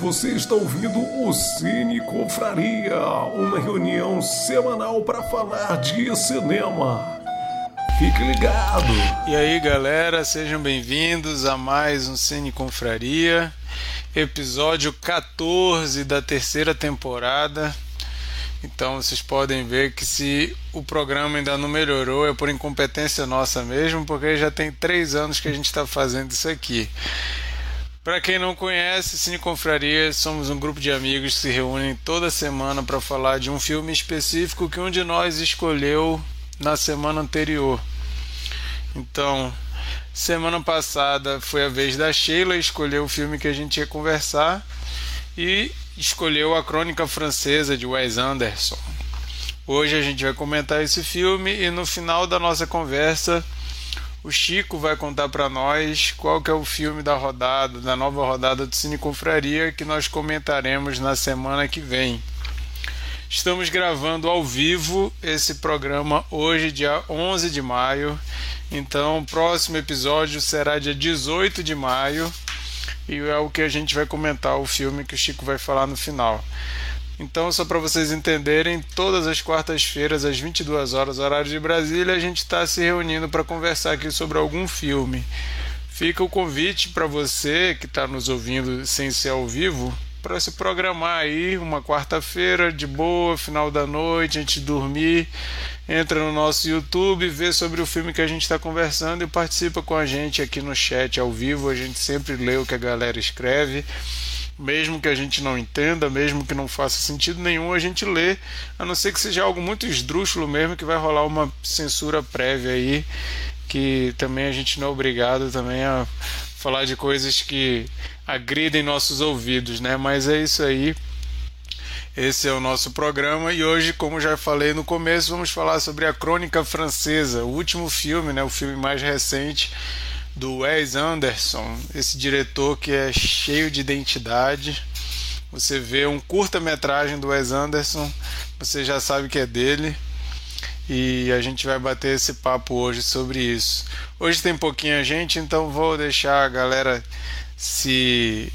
Você está ouvindo o Cine Confraria, uma reunião semanal para falar de cinema. Fique ligado! E aí, galera, sejam bem-vindos a mais um Cine Confraria, episódio 14 da terceira temporada. Então vocês podem ver que se o programa ainda não melhorou é por incompetência nossa mesmo, porque já tem três anos que a gente está fazendo isso aqui. Para quem não conhece, Cine Confraria somos um grupo de amigos que se reúnem toda semana para falar de um filme específico que um de nós escolheu na semana anterior. Então, semana passada foi a vez da Sheila escolher o filme que a gente ia conversar e escolheu a Crônica Francesa de Wes Anderson. Hoje a gente vai comentar esse filme e no final da nossa conversa o Chico vai contar para nós qual que é o filme da rodada, da nova rodada do Cine Confraria que nós comentaremos na semana que vem. Estamos gravando ao vivo esse programa hoje, dia 11 de maio. Então, o próximo episódio será dia 18 de maio e é o que a gente vai comentar o filme que o Chico vai falar no final. Então, só para vocês entenderem, todas as quartas-feiras, às 22 horas, horário de Brasília, a gente está se reunindo para conversar aqui sobre algum filme. Fica o convite para você que está nos ouvindo sem ser ao vivo, para se programar aí uma quarta-feira de boa, final da noite, antes de dormir. Entra no nosso YouTube, vê sobre o filme que a gente está conversando e participa com a gente aqui no chat ao vivo. A gente sempre lê o que a galera escreve mesmo que a gente não entenda, mesmo que não faça sentido nenhum, a gente lê, a não ser que seja algo muito esdrúxulo mesmo, que vai rolar uma censura prévia aí, que também a gente não é obrigado também a falar de coisas que agridem nossos ouvidos, né? Mas é isso aí. Esse é o nosso programa e hoje, como já falei no começo, vamos falar sobre a Crônica Francesa, o último filme, né, o filme mais recente do Wes Anderson, esse diretor que é cheio de identidade. Você vê um curta-metragem do Wes Anderson, você já sabe que é dele. E a gente vai bater esse papo hoje sobre isso. Hoje tem pouquinha gente, então vou deixar a galera se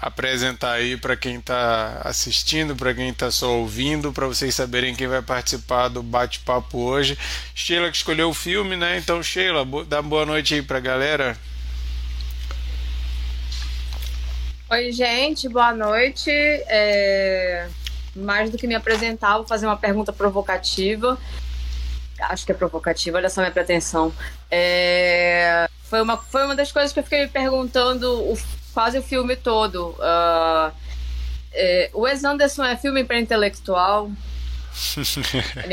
apresentar aí para quem está assistindo, para quem está só ouvindo, para vocês saberem quem vai participar do bate-papo hoje. Sheila que escolheu o filme, né? Então, Sheila, dá boa noite aí para a galera. Oi, gente, boa noite. É... Mais do que me apresentar, vou fazer uma pergunta provocativa. Acho que é provocativa, olha só minha pretensão. É... Foi, uma, foi uma das coisas que eu fiquei me perguntando o quase o filme todo. Uh, é, o Wes Anderson é filme para intelectual?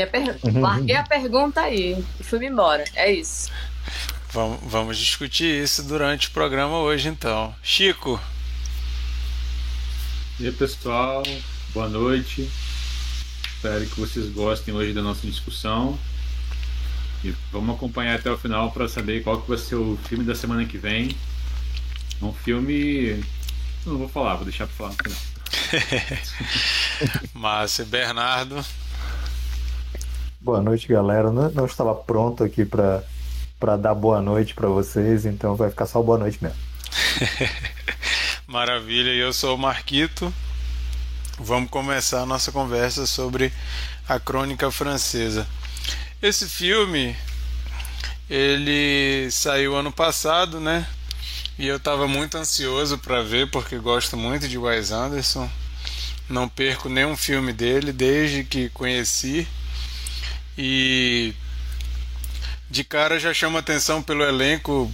per... Larguei a pergunta aí e fui embora. É isso. Vamos, vamos discutir isso durante o programa hoje, então. Chico. E aí, pessoal, boa noite. Espero que vocês gostem hoje da nossa discussão. E vamos acompanhar até o final para saber qual que vai ser o filme da semana que vem. É um filme. Não vou falar, vou deixar para falar no final. Márcio Bernardo. Boa noite, galera. Não, não estava pronto aqui para para dar boa noite para vocês, então vai ficar só boa noite mesmo. Maravilha, eu sou o Marquito. Vamos começar a nossa conversa sobre a crônica francesa. Esse filme ele saiu ano passado, né? E eu estava muito ansioso para ver, porque gosto muito de Wes Anderson. Não perco nenhum filme dele desde que conheci. E de cara já chama atenção pelo elenco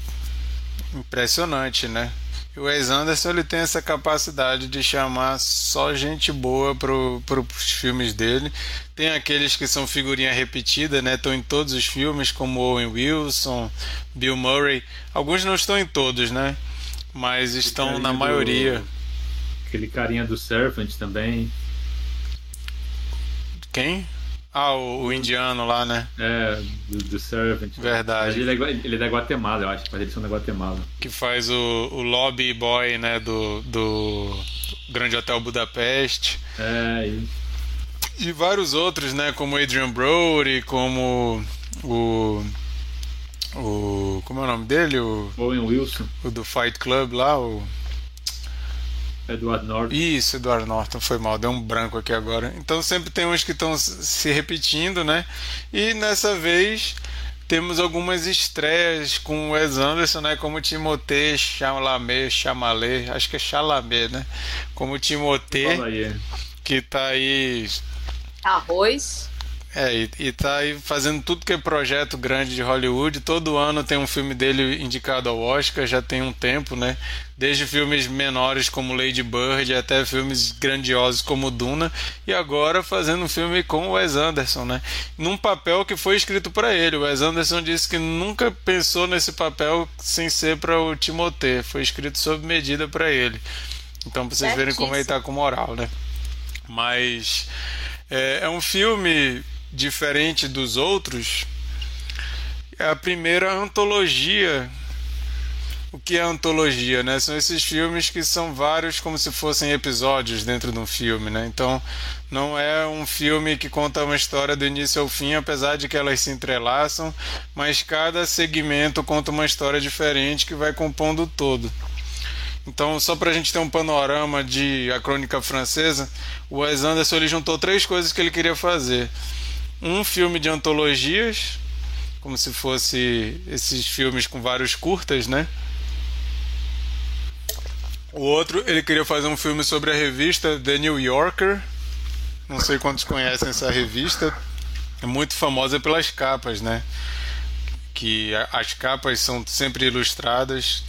impressionante, né? O Wes Anderson ele tem essa capacidade de chamar só gente boa para os filmes dele. Tem aqueles que são figurinha repetida, né? Estão em todos os filmes, como Owen Wilson, Bill Murray. Alguns não estão em todos, né? Mas estão na maioria. Do... Aquele carinha do Serpent também. Quem? Ah, o, o, indiano lá, né? É, do, do Servant. Verdade. Ele é, ele é, da Guatemala, eu acho. Eles são da Guatemala. Que faz o, o lobby boy, né? Do, do Grande Hotel Budapeste. É, isso. E vários outros, né? Como Adrian Brody, como o. O. Como é o nome dele? O, Owen Wilson. O do Fight Club lá, o. Edward Norton. Isso, Edward Norton, foi mal, deu um branco aqui agora. Então sempre tem uns que estão se repetindo, né? E nessa vez temos algumas estreias com o Wes Anderson, né? Como Timothée Chalamet, Chalamet, acho que é Chalamet, né? Como Timothée, que tá aí... Arroz. É, e, e tá aí fazendo tudo que é projeto grande de Hollywood. Todo ano tem um filme dele indicado ao Oscar, já tem um tempo, né? Desde filmes menores como Lady Bird até filmes grandiosos como Duna. E agora fazendo um filme com o Wes Anderson, né? Num papel que foi escrito para ele. O Wes Anderson disse que nunca pensou nesse papel sem ser para o Timothée. Foi escrito sob medida para ele. Então, pra vocês verem como ele tá com moral, né? Mas é, é um filme diferente dos outros, é a primeira antologia. O que é antologia, né? São esses filmes que são vários como se fossem episódios dentro de um filme, né? Então, não é um filme que conta uma história do início ao fim, apesar de que elas se entrelaçam, mas cada segmento conta uma história diferente que vai compondo o todo. Então, só para a gente ter um panorama de A Crônica Francesa, o Wes Anderson ele juntou três coisas que ele queria fazer um filme de antologias, como se fosse esses filmes com vários curtas, né? O outro, ele queria fazer um filme sobre a revista The New Yorker. Não sei quantos conhecem essa revista. É muito famosa pelas capas, né? Que as capas são sempre ilustradas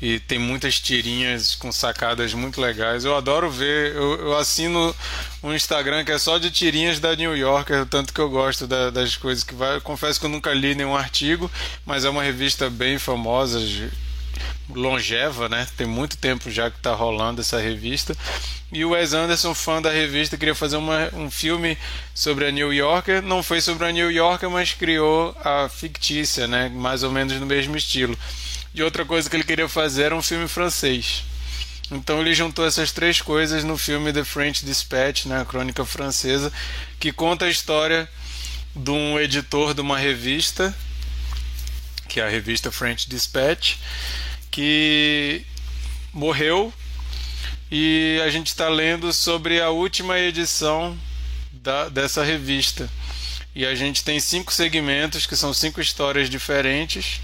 e tem muitas tirinhas com sacadas muito legais. Eu adoro ver, eu, eu, assino um Instagram que é só de tirinhas da New Yorker, tanto que eu gosto da, das coisas que vai. Eu confesso que eu nunca li nenhum artigo, mas é uma revista bem famosa, longeva, né? Tem muito tempo já que está rolando essa revista. E o Wes Anderson, fã da revista, queria fazer uma, um filme sobre a New Yorker. Não foi sobre a New Yorker, mas criou a fictícia, né? Mais ou menos no mesmo estilo. E outra coisa que ele queria fazer era um filme francês. Então ele juntou essas três coisas no filme The French Dispatch, né, a crônica francesa, que conta a história de um editor de uma revista, que é a revista French Dispatch, que morreu e a gente está lendo sobre a última edição da, dessa revista. E a gente tem cinco segmentos que são cinco histórias diferentes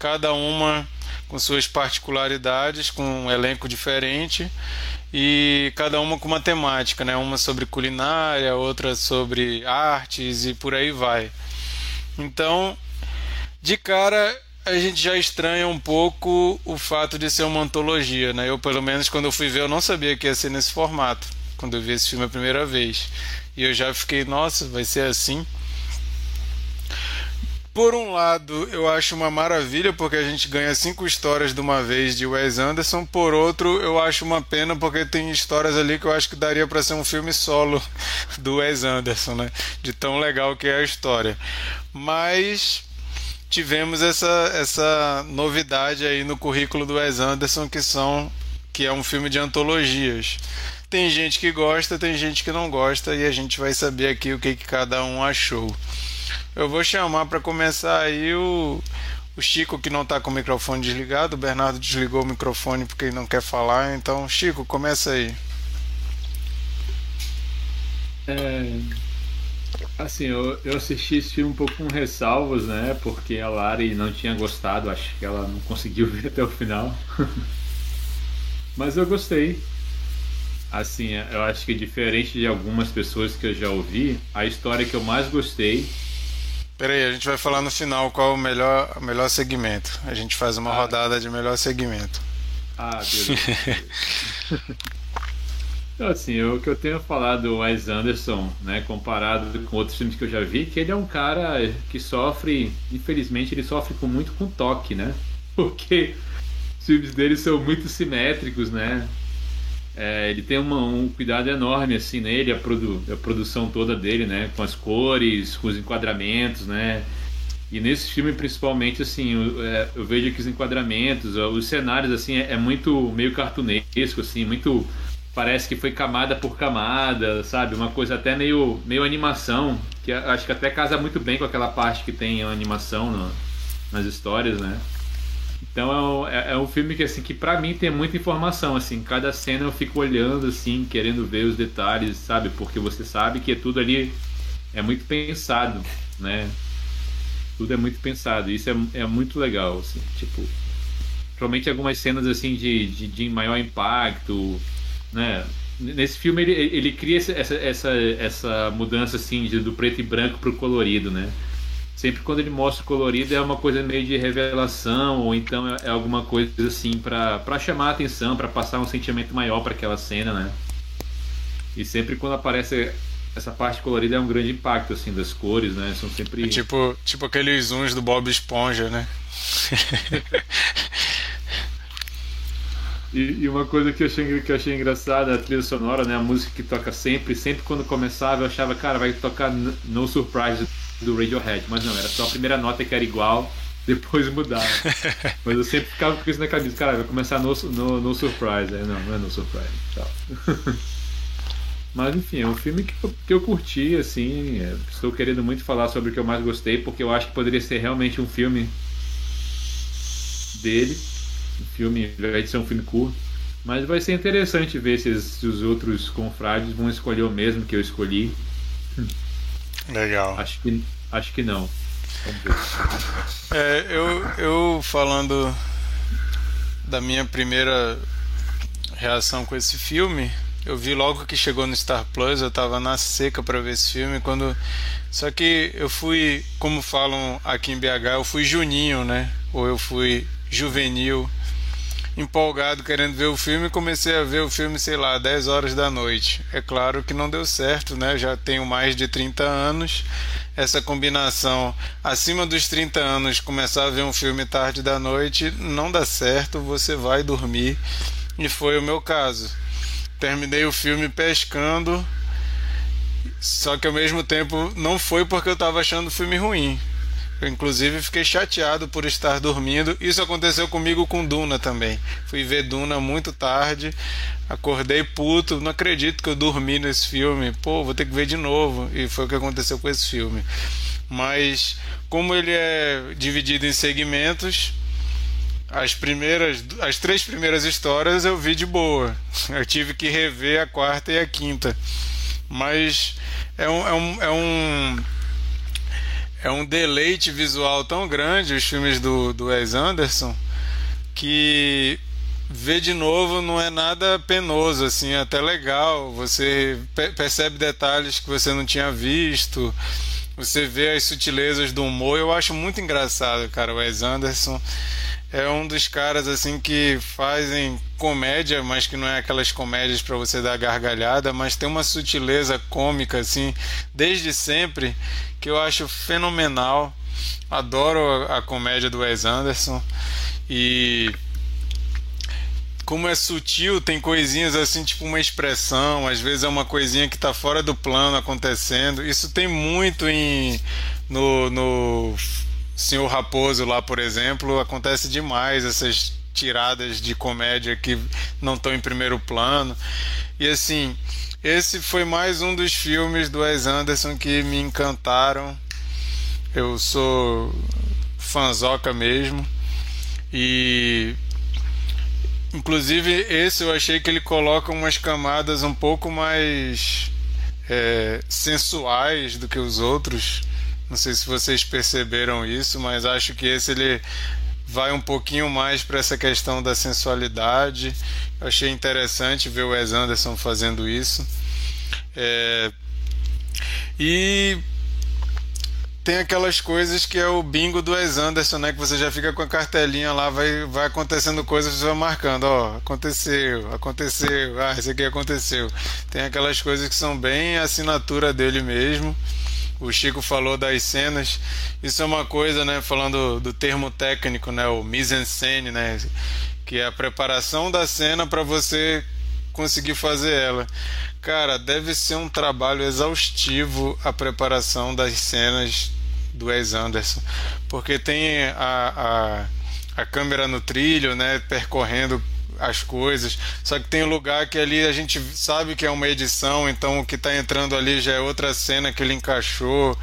cada uma com suas particularidades, com um elenco diferente e cada uma com uma temática, né? Uma sobre culinária, outra sobre artes e por aí vai. Então, de cara a gente já estranha um pouco o fato de ser uma antologia, né? Eu pelo menos quando eu fui ver eu não sabia que ia ser nesse formato, quando eu vi esse filme a primeira vez. E eu já fiquei, nossa, vai ser assim. Por um lado, eu acho uma maravilha porque a gente ganha cinco histórias de uma vez de Wes Anderson. Por outro, eu acho uma pena porque tem histórias ali que eu acho que daria para ser um filme solo do Wes Anderson, né? De tão legal que é a história. Mas tivemos essa, essa novidade aí no currículo do Wes Anderson que são que é um filme de antologias. Tem gente que gosta, tem gente que não gosta e a gente vai saber aqui o que, que cada um achou. Eu vou chamar para começar aí o, o Chico que não está com o microfone desligado. O Bernardo desligou o microfone porque ele não quer falar. Então, Chico, começa aí. É, assim, eu, eu assisti esse filme um pouco com ressalvas, né? Porque a Lari não tinha gostado, acho que ela não conseguiu ver até o final. Mas eu gostei. Assim, eu acho que diferente de algumas pessoas que eu já ouvi, a história que eu mais gostei Peraí, a gente vai falar no final qual o melhor, o melhor segmento. A gente faz uma ah. rodada de melhor segmento. Ah, beleza. então, assim, o que eu tenho falado do Wes Anderson, né, comparado com outros filmes que eu já vi, que ele é um cara que sofre, infelizmente, ele sofre com muito com toque, né? Porque os filmes dele são muito simétricos, né? É, ele tem uma, um cuidado enorme assim nele, a, produ, a produção toda dele, né? Com as cores, com os enquadramentos, né? E nesse filme, principalmente, assim, eu, é, eu vejo que os enquadramentos, os cenários, assim, é, é, muito meio cartunesco, assim, muito... Parece que foi camada por camada, sabe? Uma coisa até meio, meio animação, que acho que até casa muito bem com aquela parte que tem a animação no, nas histórias, né? Então é um, é, é um filme que assim que para mim tem muita informação assim. Cada cena eu fico olhando assim, querendo ver os detalhes, sabe? Porque você sabe que é tudo ali é muito pensado, né? Tudo é muito pensado. Isso é, é muito legal, assim. Tipo, provavelmente algumas cenas assim de, de, de maior impacto, né? Nesse filme ele, ele cria essa, essa, essa mudança assim de, do preto e branco pro colorido, né? Sempre quando ele mostra o colorido é uma coisa meio de revelação ou então é, é alguma coisa assim para chamar a atenção, para passar um sentimento maior para aquela cena, né? E sempre quando aparece essa parte colorida é um grande impacto assim das cores, né? São sempre é tipo tipo aqueles zooms do Bob Esponja, né? e, e, uma coisa que eu achei que eu achei engraçada a trilha sonora, né? A música que toca sempre, sempre quando começava eu achava, cara, vai tocar No Surprise do Radiohead, mas não, era só a primeira nota que era igual, depois mudava. mas eu sempre ficava com isso na cabeça, cara, vai começar no, no, no Surprise. Aí, não, não é no Surprise. Tal. mas enfim, é um filme que eu, que eu curti, assim. É, estou querendo muito falar sobre o que eu mais gostei, porque eu acho que poderia ser realmente um filme dele. Filme, ao invés de ser um filme curto. Mas vai ser interessante ver se, se os outros confrades vão escolher o mesmo que eu escolhi. Legal. Acho que, acho que não. É, eu, eu falando da minha primeira reação com esse filme, eu vi logo que chegou no Star Plus, eu tava na seca para ver esse filme quando só que eu fui, como falam aqui em BH, eu fui juninho, né? Ou eu fui juvenil empolgado querendo ver o filme comecei a ver o filme, sei lá, 10 horas da noite. É claro que não deu certo, né? Já tenho mais de 30 anos. Essa combinação acima dos 30 anos, começar a ver um filme tarde da noite, não dá certo, você vai dormir. E foi o meu caso. Terminei o filme pescando, só que ao mesmo tempo não foi porque eu estava achando o filme ruim. Eu, inclusive, fiquei chateado por estar dormindo. Isso aconteceu comigo com Duna também. Fui ver Duna muito tarde, acordei puto. Não acredito que eu dormi nesse filme. Pô, vou ter que ver de novo. E foi o que aconteceu com esse filme. Mas, como ele é dividido em segmentos, as primeiras, as três primeiras histórias eu vi de boa. Eu tive que rever a quarta e a quinta. Mas é um, é um, é um é um deleite visual tão grande os filmes do, do Wes Anderson que ver de novo não é nada penoso, assim, é até legal. Você percebe detalhes que você não tinha visto, você vê as sutilezas do humor. Eu acho muito engraçado, cara. O Wes Anderson é um dos caras assim que fazem comédia, mas que não é aquelas comédias para você dar gargalhada, mas tem uma sutileza cômica assim desde sempre que eu acho fenomenal. Adoro a, a comédia do Wes Anderson e como é sutil, tem coisinhas assim, tipo uma expressão, às vezes é uma coisinha que está fora do plano acontecendo. Isso tem muito em no, no Senhor Raposo lá, por exemplo, acontece demais essas tiradas de comédia que não estão em primeiro plano. E assim, esse foi mais um dos filmes do Wes Anderson que me encantaram. Eu sou fanzoca mesmo. E inclusive esse eu achei que ele coloca umas camadas um pouco mais é, sensuais do que os outros. Não sei se vocês perceberam isso, mas acho que esse ele vai um pouquinho mais para essa questão da sensualidade. Eu achei interessante ver o Wes Anderson fazendo isso. É... E tem aquelas coisas que é o bingo do Wes Anderson, né? Que você já fica com a cartelinha lá, vai, vai acontecendo coisas, você vai marcando, ó, aconteceu, aconteceu, ah, isso aqui aconteceu. Tem aquelas coisas que são bem assinatura dele mesmo o Chico falou das cenas. Isso é uma coisa, né? Falando do termo técnico, né? O mise-en-scène, né? Que é a preparação da cena para você conseguir fazer ela. Cara, deve ser um trabalho exaustivo a preparação das cenas do Wes Anderson, porque tem a, a, a câmera no trilho, né? Percorrendo as coisas. Só que tem lugar que ali a gente sabe que é uma edição, então o que está entrando ali já é outra cena que ele encaixou.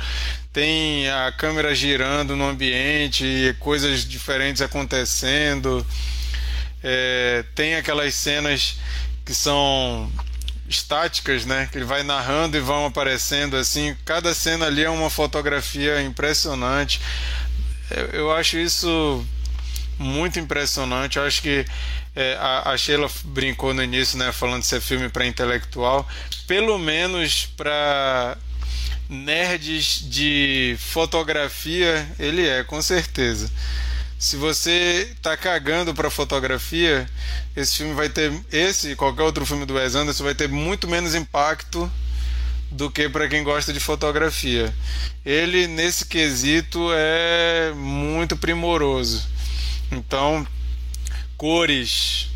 tem a câmera girando no ambiente, coisas diferentes acontecendo. É, tem aquelas cenas que são estáticas, né? Que ele vai narrando e vão aparecendo assim. Cada cena ali é uma fotografia impressionante. Eu, eu acho isso muito impressionante. Eu acho que é, a, a, Sheila brincou no início, né? Falando de ser filme para intelectual. Pelo menos para nerds de fotografia, ele é, com certeza se você tá cagando para fotografia, esse filme vai ter esse e qualquer outro filme do Wes Anderson vai ter muito menos impacto do que para quem gosta de fotografia. Ele nesse quesito é muito primoroso. Então, cores,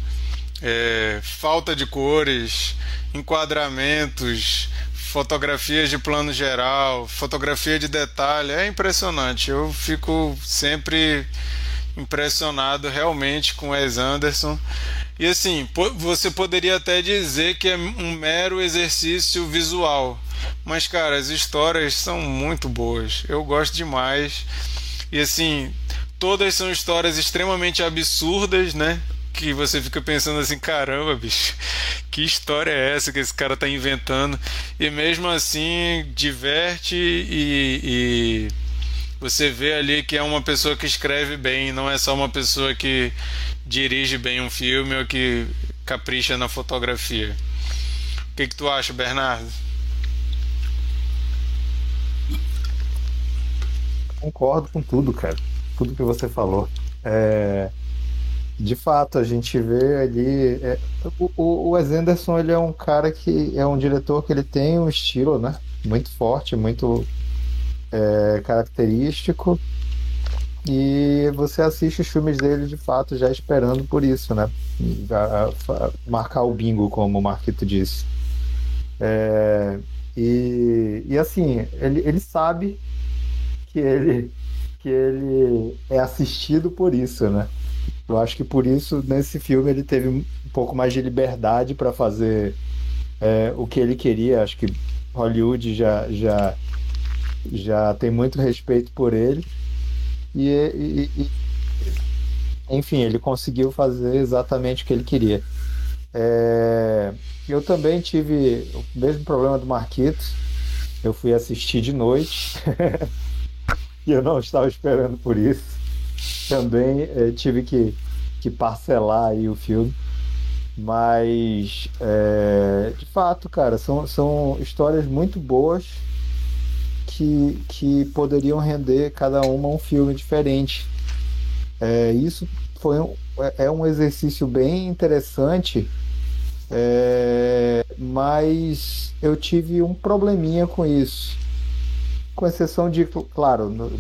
é, falta de cores, enquadramentos, fotografias de plano geral, fotografia de detalhe, é impressionante. Eu fico sempre impressionado realmente com Wes Anderson. E assim, você poderia até dizer que é um mero exercício visual. Mas, cara, as histórias são muito boas. Eu gosto demais. E assim, todas são histórias extremamente absurdas, né? Que você fica pensando assim, caramba, bicho, que história é essa que esse cara tá inventando? E mesmo assim, diverte e, e você vê ali que é uma pessoa que escreve bem, não é só uma pessoa que dirige bem um filme ou que capricha na fotografia. O que, que tu acha, Bernardo? Concordo com tudo, cara. Tudo que você falou. É... De fato, a gente vê ali. É... O, Wes Anderson ele é um cara que é um diretor que ele tem um estilo, né? Muito forte, muito é, característico e você assiste os filmes dele de fato já esperando por isso, né? marcar o bingo, como o Marquito disse. É, e, e assim, ele, ele sabe que ele, que ele é assistido por isso, né? Eu acho que por isso, nesse filme, ele teve um pouco mais de liberdade para fazer é, o que ele queria. Acho que Hollywood já, já já tem muito respeito por ele. E, e, e, enfim, ele conseguiu fazer exatamente o que ele queria. É, eu também tive o mesmo problema do Marquitos. Eu fui assistir de noite eu não estava esperando por isso. Também é, tive que, que parcelar aí o filme. Mas, é, de fato, cara, são, são histórias muito boas que, que poderiam render cada uma um filme diferente. É, isso foi um, é, é um exercício bem interessante, é, mas eu tive um probleminha com isso. Com exceção de, claro,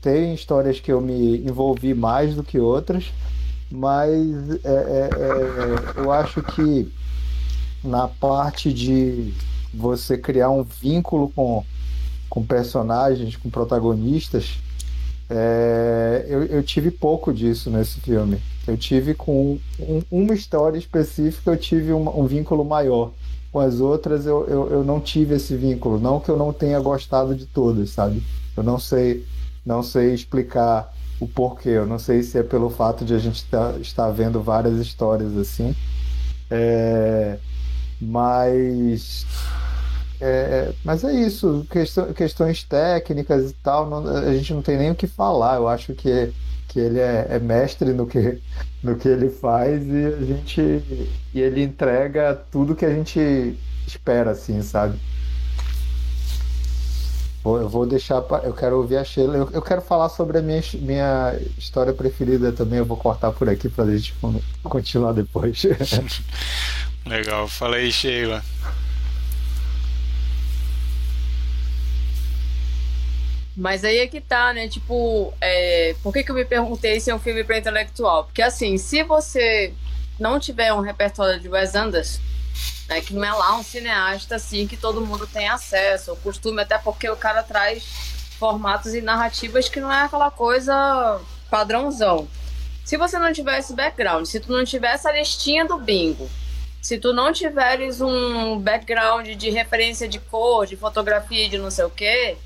tem histórias que eu me envolvi mais do que outras, mas é, é, é, eu acho que na parte de você criar um vínculo com, com personagens, com protagonistas, é, eu, eu, tive pouco disso nesse filme. Eu tive com um, uma história específica, eu tive um, um, vínculo maior. Com as outras, eu, eu, eu não tive esse vínculo. Não que eu não tenha gostado de todas, sabe? Eu não sei, não sei explicar o porquê. Eu não sei se é pelo fato de a gente tá, estar vendo várias histórias assim. É, mas é, é, mas é isso, questão, questões técnicas e tal, não, a gente não tem nem o que falar. Eu acho que, que ele é, é, mestre no que, no que ele faz e a gente e ele entrega tudo que a gente espera, assim, sabe? Eu vou deixar, pra, eu quero ouvir a Sheila. Eu, eu, quero falar sobre a minha, minha história preferida também. Eu vou cortar por aqui para a gente continuar depois. Legal, fala aí, Sheila. Mas aí é que tá, né? Tipo, é... por que, que eu me perguntei se é um filme para intelectual? Porque assim, se você não tiver um repertório de Wes Anderson, né, que não é lá um cineasta assim que todo mundo tem acesso, o costume, até porque o cara traz formatos e narrativas que não é aquela coisa padrãozão. Se você não tiver esse background, se tu não tiver essa listinha do bingo, se tu não tiveres um background de referência de cor, de fotografia, de não sei o quê,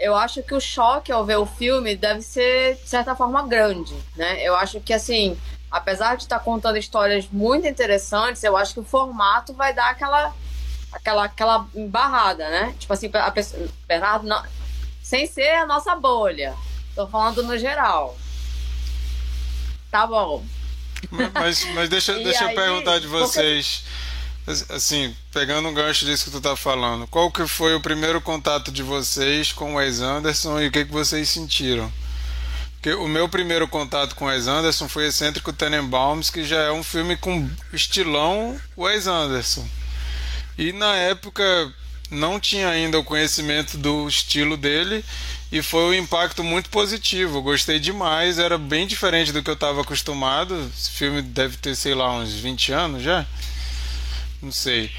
eu acho que o choque ao ver o filme deve ser, de certa forma, grande, né? Eu acho que, assim, apesar de estar tá contando histórias muito interessantes, eu acho que o formato vai dar aquela aquela aquela embarrada, né? Tipo assim, a pessoa, Bernardo, não, sem ser a nossa bolha. Tô falando no geral. Tá bom. Mas, mas deixa, deixa aí, eu perguntar de vocês. Porque... Assim, pegando um gancho disso que tu tá falando, qual que foi o primeiro contato de vocês com o Wes Anderson e o que, que vocês sentiram? Porque o meu primeiro contato com Wes Anderson foi Excêntrico Tenenbaums, que já é um filme com estilão Wes Anderson. E na época não tinha ainda o conhecimento do estilo dele e foi um impacto muito positivo. Gostei demais, era bem diferente do que eu estava acostumado. Esse filme deve ter, sei lá, uns 20 anos já. Não sei.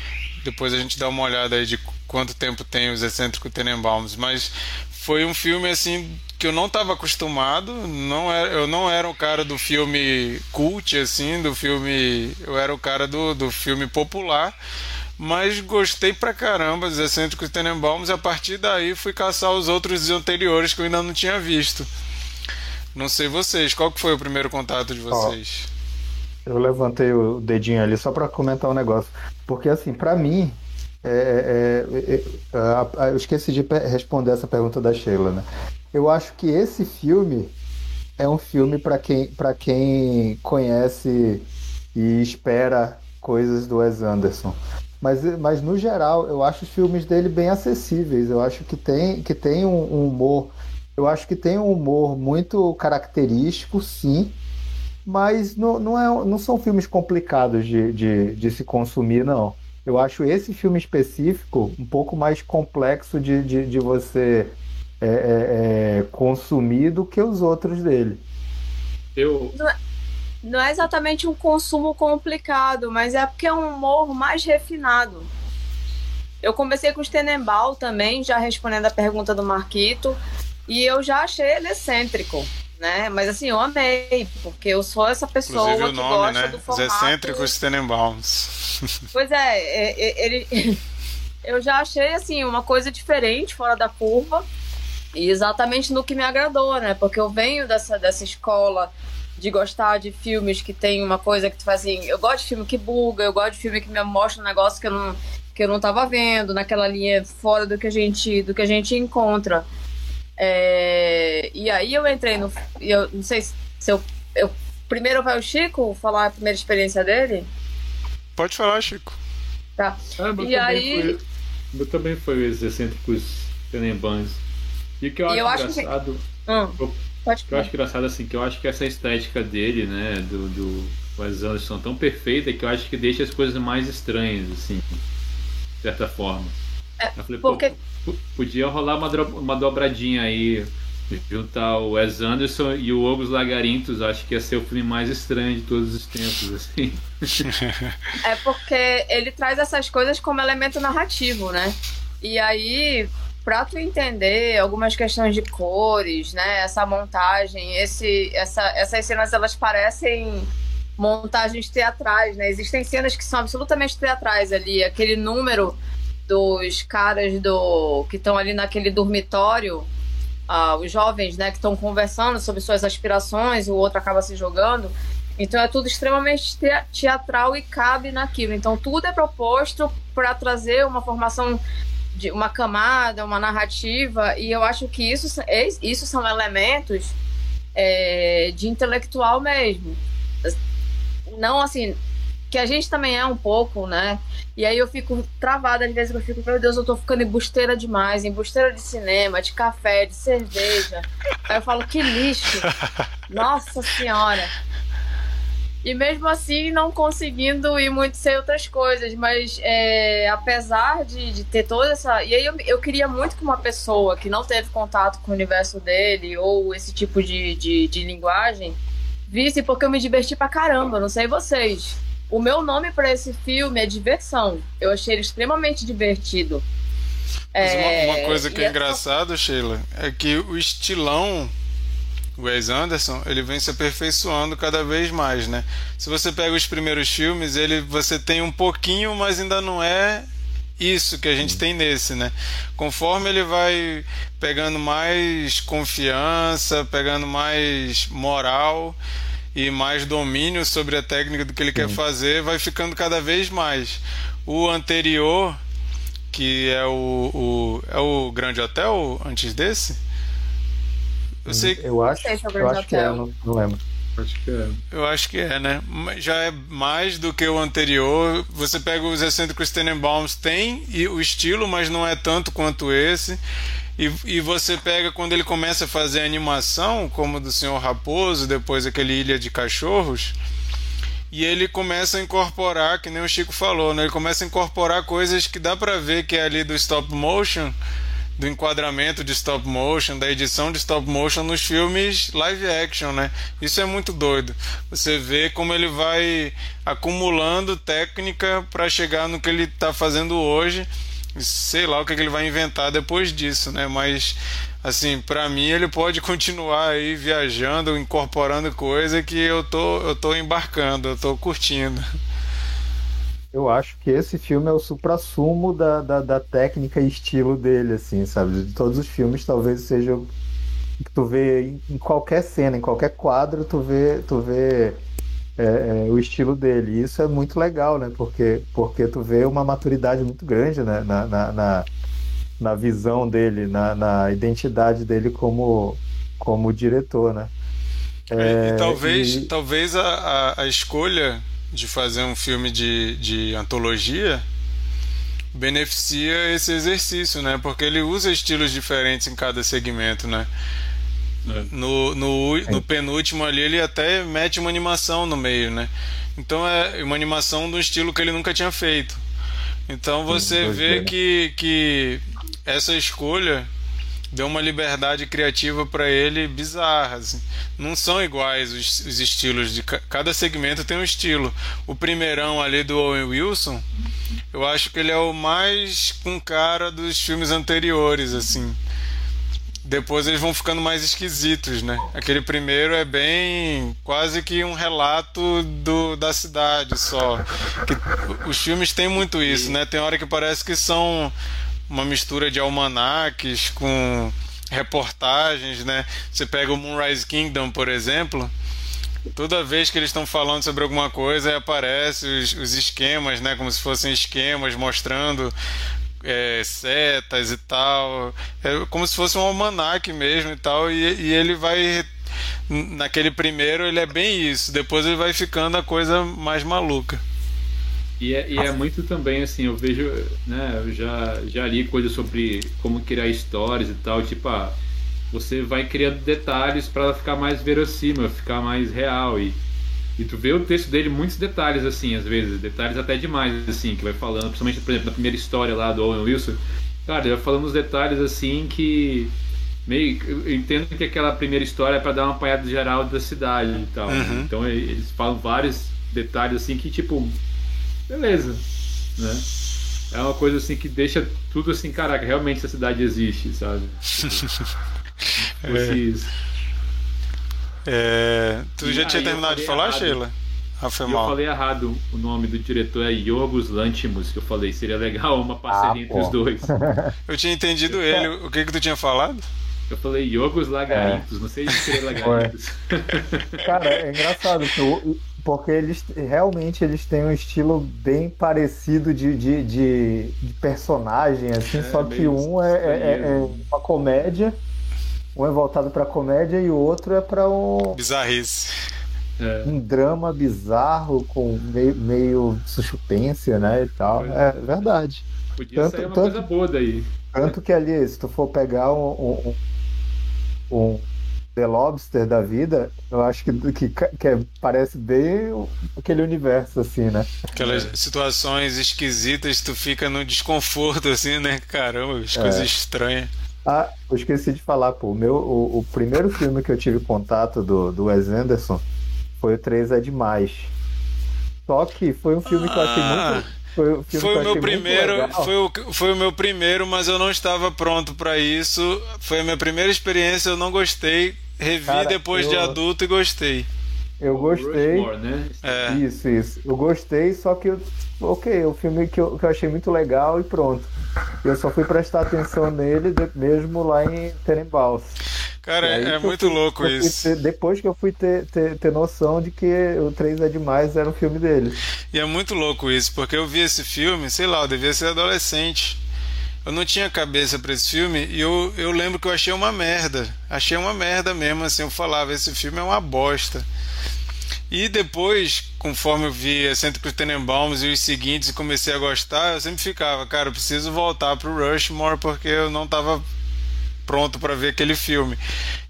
Depois a gente dá uma olhada aí de quanto tempo tem os Excêntricos Tenenbaums, mas foi um filme assim que eu não estava acostumado, não era, eu não era o cara do filme cult assim, do filme, eu era o cara do, do filme popular mas gostei pra caramba dos Excêntricos Tenenbaums e a partir daí fui caçar os outros anteriores que eu ainda não tinha visto. Não sei vocês, qual que foi o primeiro contato de vocês? eu levantei o dedinho ali só para comentar um negócio, porque assim, para mim, é, é, é, eu esqueci de responder essa pergunta da Sheila, né? Eu acho que esse filme é um filme para quem, para quem conhece e espera coisas do Wes Anderson. Mas, mas no geral, eu acho os filmes dele bem acessíveis. Eu acho que tem, que tem um, um humor. Eu acho que tem um humor muito característico, sim. Mas não, não, é, não são filmes complicados de, de, de se consumir, não. Eu acho esse filme específico um pouco mais complexo de, de, de você é, é, é, consumir do que os outros dele. Eu. Não é, não é exatamente um consumo complicado, mas é porque é um humor mais refinado. Eu comecei com o Tenenbaum também, já respondendo a pergunta do Marquito, e eu já achei ele excêntrico, né? Mas assim, eu amei, porque eu sou essa pessoa Inclusive, que nome, gosta né? do formato... Os excêntricos Tenenbaums. Pois é, é, é ele... eu já achei, assim, uma coisa diferente, fora da curva, e exatamente no que me agradou, né? Porque eu venho dessa, dessa escola de gostar de filmes que tem uma coisa que tu faz assim. Eu gosto de filme que buga, eu gosto de filme que me mostra um negócio que eu não, que eu não tava vendo, naquela linha fora do que a gente, do que a gente encontra. É, e aí eu entrei no. Eu não sei se eu, eu. Primeiro vai o Chico falar a primeira experiência dele? Pode falar, Chico. Tá. Ah, e aí. Foi, meu também foi os excêntricos Tenembans. E o que eu acho, eu engraçado. Acho que... hum. Pode eu acho engraçado assim, que eu acho que essa estética dele, né, do, do Wes Anderson tão perfeita que eu acho que deixa as coisas mais estranhas, assim, de certa forma. É, eu falei, porque... pô, podia rolar uma, uma dobradinha aí, juntar o Wes Anderson e o Ogos Lagarintos, acho que ia ser o filme mais estranho de todos os tempos, assim. É porque ele traz essas coisas como elemento narrativo, né? E aí, para tu entender algumas questões de cores, né, essa montagem, esse, essa, essas cenas elas parecem montagens teatrais, né? Existem cenas que são absolutamente teatrais ali, aquele número dos caras do que estão ali naquele dormitório, ah, os jovens, né, que estão conversando sobre suas aspirações, o outro acaba se jogando. Então é tudo extremamente teatral e cabe naquilo. Então tudo é proposto para trazer uma formação de uma camada, uma narrativa, e eu acho que isso, isso são elementos é, de intelectual mesmo. Não assim, que a gente também é um pouco, né? E aí eu fico travada às vezes, eu fico, meu Deus, eu tô ficando embusteira demais, embusteira de cinema, de café, de cerveja. Aí eu falo, que lixo! Nossa Senhora! E mesmo assim não conseguindo ir muito sem outras coisas, mas é, apesar de, de, ter toda essa. E aí eu, eu queria muito que uma pessoa que não teve contato com o universo dele ou esse tipo de, de, de linguagem visse, porque eu me diverti pra caramba, não sei vocês. O meu nome para esse filme é Diversão. Eu achei ele extremamente divertido. Mas uma, uma é, coisa que é engraçada, Sheila, é que o estilão o Wes Anderson, ele vem se aperfeiçoando cada vez mais, né? Se você pega os primeiros filmes, ele você tem um pouquinho, mas ainda não é isso que a gente tem nesse, né? Conforme ele vai pegando mais confiança, pegando mais moral e mais domínio sobre a técnica do que ele Sim. quer fazer, vai ficando cada vez mais. O anterior, que é o, o é o Grande Hotel antes desse? Eu, sei, eu acho, eu acho que é, não, não lembro. Acho que é. Eu acho que é, né? Já é mais do que o anterior. Você pega os excêntricos Tenenbaums, tem o estilo, mas não é tanto quanto esse. E, e você pega quando ele começa a fazer animação, como do Senhor Raposo, depois aquele Ilha de Cachorros, e ele começa a incorporar, que nem o Chico falou, né? Ele começa a incorporar coisas que dá para ver que é ali do stop motion do enquadramento de stop motion, da edição de stop motion nos filmes live action, né? Isso é muito doido. Você vê como ele vai acumulando técnica para chegar no que ele está fazendo hoje. Sei lá o que, ele vai inventar depois disso, né? Mas assim, para mim ele pode continuar aí viajando, incorporando coisa que eu tô eu tô embarcando, eu tô curtindo. Eu acho que esse filme é o supra-sumo da, da, da, técnica e estilo dele, assim, sabe? De todos os filmes, talvez seja que tu vê em qualquer cena, em qualquer quadro, tu vê, tu vê é, é, o estilo dele. E isso é muito legal, né? Porque, porque tu vê uma maturidade muito grande né? na, na, na, na visão dele, na, na identidade dele como, como diretor, né? É, e talvez, e... talvez a, a, a escolha de fazer um filme de, de antologia beneficia esse exercício, né? Porque ele usa estilos diferentes em cada segmento, né? É. No, no, no penúltimo ali ele até mete uma animação no meio, né? Então é uma animação do estilo que ele nunca tinha feito. Então você vê que, que essa escolha deu uma liberdade criativa para ele bizarra. Assim. Não são iguais os, os, estilos de cada segmento tem um estilo. O primeirão ali do Owen Wilson, eu acho que ele é o mais com cara dos filmes anteriores, assim. Depois eles vão ficando mais esquisitos, né? Aquele primeiro é bem quase que um relato do, da cidade só. Que, os filmes têm muito isso, né? Tem hora que parece que são uma mistura de almanaques com reportagens, né? Você pega o Moonrise Kingdom, por exemplo, toda vez que eles estão falando sobre alguma coisa, aparece os, os, esquemas, né? Como se fossem esquemas mostrando é, setas e tal. É como se fosse um almanaque mesmo e tal. E, e ele vai. Naquele primeiro ele é bem isso, depois ele vai ficando a coisa mais maluca. E é, e é muito também assim, eu vejo, né, eu já, já li coisas sobre como criar histórias e tal, tipo, ah, você vai criando detalhes para ficar mais verossímil, ficar mais real e e tu vê o texto dele muitos detalhes assim, às vezes, detalhes até demais assim, que vai falando, principalmente por exemplo, na primeira história lá do Owen Wilson, cara, ele vai falando uns detalhes assim que meio eu entendo que aquela primeira história é para dar uma apanhada geral da cidade e tal. Uhum. Então eles falam vários detalhes assim que tipo beleza, né? É uma coisa assim que deixa tudo assim, caraca, realmente essa cidade existe, sabe? é. isso. É, tu e já tinha terminado de falar, errado. Sheila? Ah, foi mal. Eu falei errado o nome do diretor, é Yorgos Lantimos, que eu falei, seria legal uma parceria ah, entre os dois. Eu tinha entendido ele, o que que tu tinha falado? Eu falei Yorgos Lagarintos, é. não sei se seria Lagarintos. Cara, é engraçado, porque eles realmente eles têm um estilo bem parecido de, de, de, de personagem, assim, é, só que um é, é, é, uma comédia, um é voltado para comédia e o outro é para um. Bizarrice. É. Um drama bizarro com meio, meio suspense, né? E tal. É, é verdade. Podia tanto, sair uma tanto, coisa boa daí. Tanto que ali, se tu for pegar um, um, um The Lobster da vida, eu acho que, que, que é, parece bem aquele universo, assim, né? Aquelas situações esquisitas, tu fica no desconforto, assim, né? Caramba, as é. coisas estranhas. Ah, eu esqueci de falar, pô. O, meu, o, o, primeiro filme que eu tive contato do, do Wes Anderson foi o 3 é Demais. Só que foi um filme ah. que eu achei muito foi, o, foi o meu primeiro, foi o, foi o meu primeiro, mas eu não estava pronto para isso. Foi a minha primeira experiência, eu não gostei. Revi Cara, depois eu, de adulto e gostei. Eu gostei. Rushmore, né? É. Isso, isso. Eu gostei, só que, eu, ok, o filme que eu, que eu achei muito legal e pronto. Eu só fui prestar atenção nele mesmo lá em Tenenbaums. Cara, é, muito fui- louco isso. ter- depois que eu fui ter, ter, ter noção de que o 3 é demais era o filme dele. E é muito louco isso, porque eu vi esse filme, sei lá, eu devia ser adolescente. Eu não tinha cabeça pra esse filme e eu, eu lembro que eu achei uma merda. Achei uma merda mesmo, assim, eu falava, esse filme é uma bosta. E depois, conforme eu vi Cruz Tenenbaums e os seguintes e comecei a gostar, eu sempre ficava, cara, eu preciso voltar pro Rushmore porque eu não tava pronto para ver aquele filme.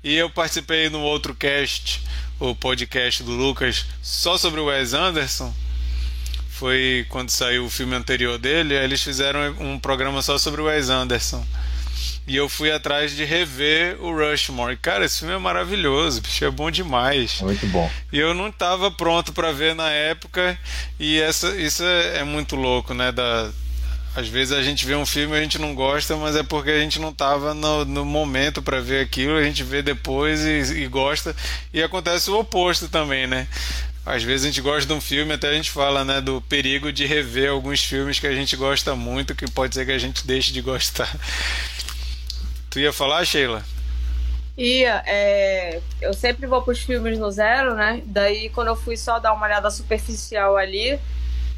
E eu participei no outro cast, o podcast do Lucas, só sobre o Wes Anderson. Foi quando saiu o filme anterior dele, eles fizeram um programa só sobre o Wes Anderson. E eu fui atrás de rever o Rushmore. Cara, esse filme é maravilhoso, bicho, é bom demais. Muito bom. E eu não estava pronto para ver na época, e essa, isso é, é muito louco, né? Da, às vezes a gente vê um filme e a gente não gosta, mas é porque a gente não estava no, no momento para ver aquilo, a gente vê depois e, e gosta. E acontece o oposto também, né? Às vezes a gente gosta de um filme, até a gente fala, né, do perigo de rever alguns filmes que a gente gosta muito, que pode ser que a gente deixe de gostar. Tu ia falar, Sheila? Ia, é, eu sempre vou pros filmes no zero, né? Daí quando eu fui só dar uma olhada superficial ali,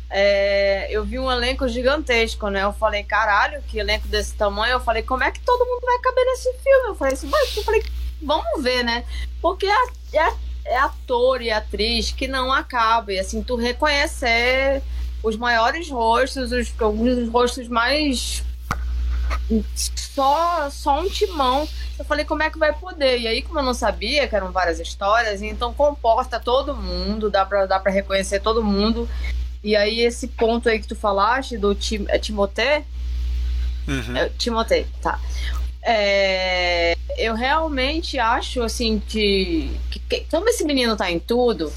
é, eu vi um elenco gigantesco, né? Eu falei, caralho, que elenco desse tamanho. Eu falei, como é que todo mundo vai caber nesse filme? Eu falei assim, eu falei, vamos ver, né? Porque é, é, é ator e atriz que não acaba. E assim, tu reconhecer os maiores rostos, os, alguns dos rostos mais. Só, só um timão. Eu falei, como é que vai poder? E aí, como eu não sabia que eram várias histórias, então comporta todo mundo, dá pra, dá pra reconhecer todo mundo. E aí, esse ponto aí que tu falaste do Tim, é Timothée? Uhum. É, Timothée, tá. É, eu realmente acho assim que, que, que como esse menino tá em tudo,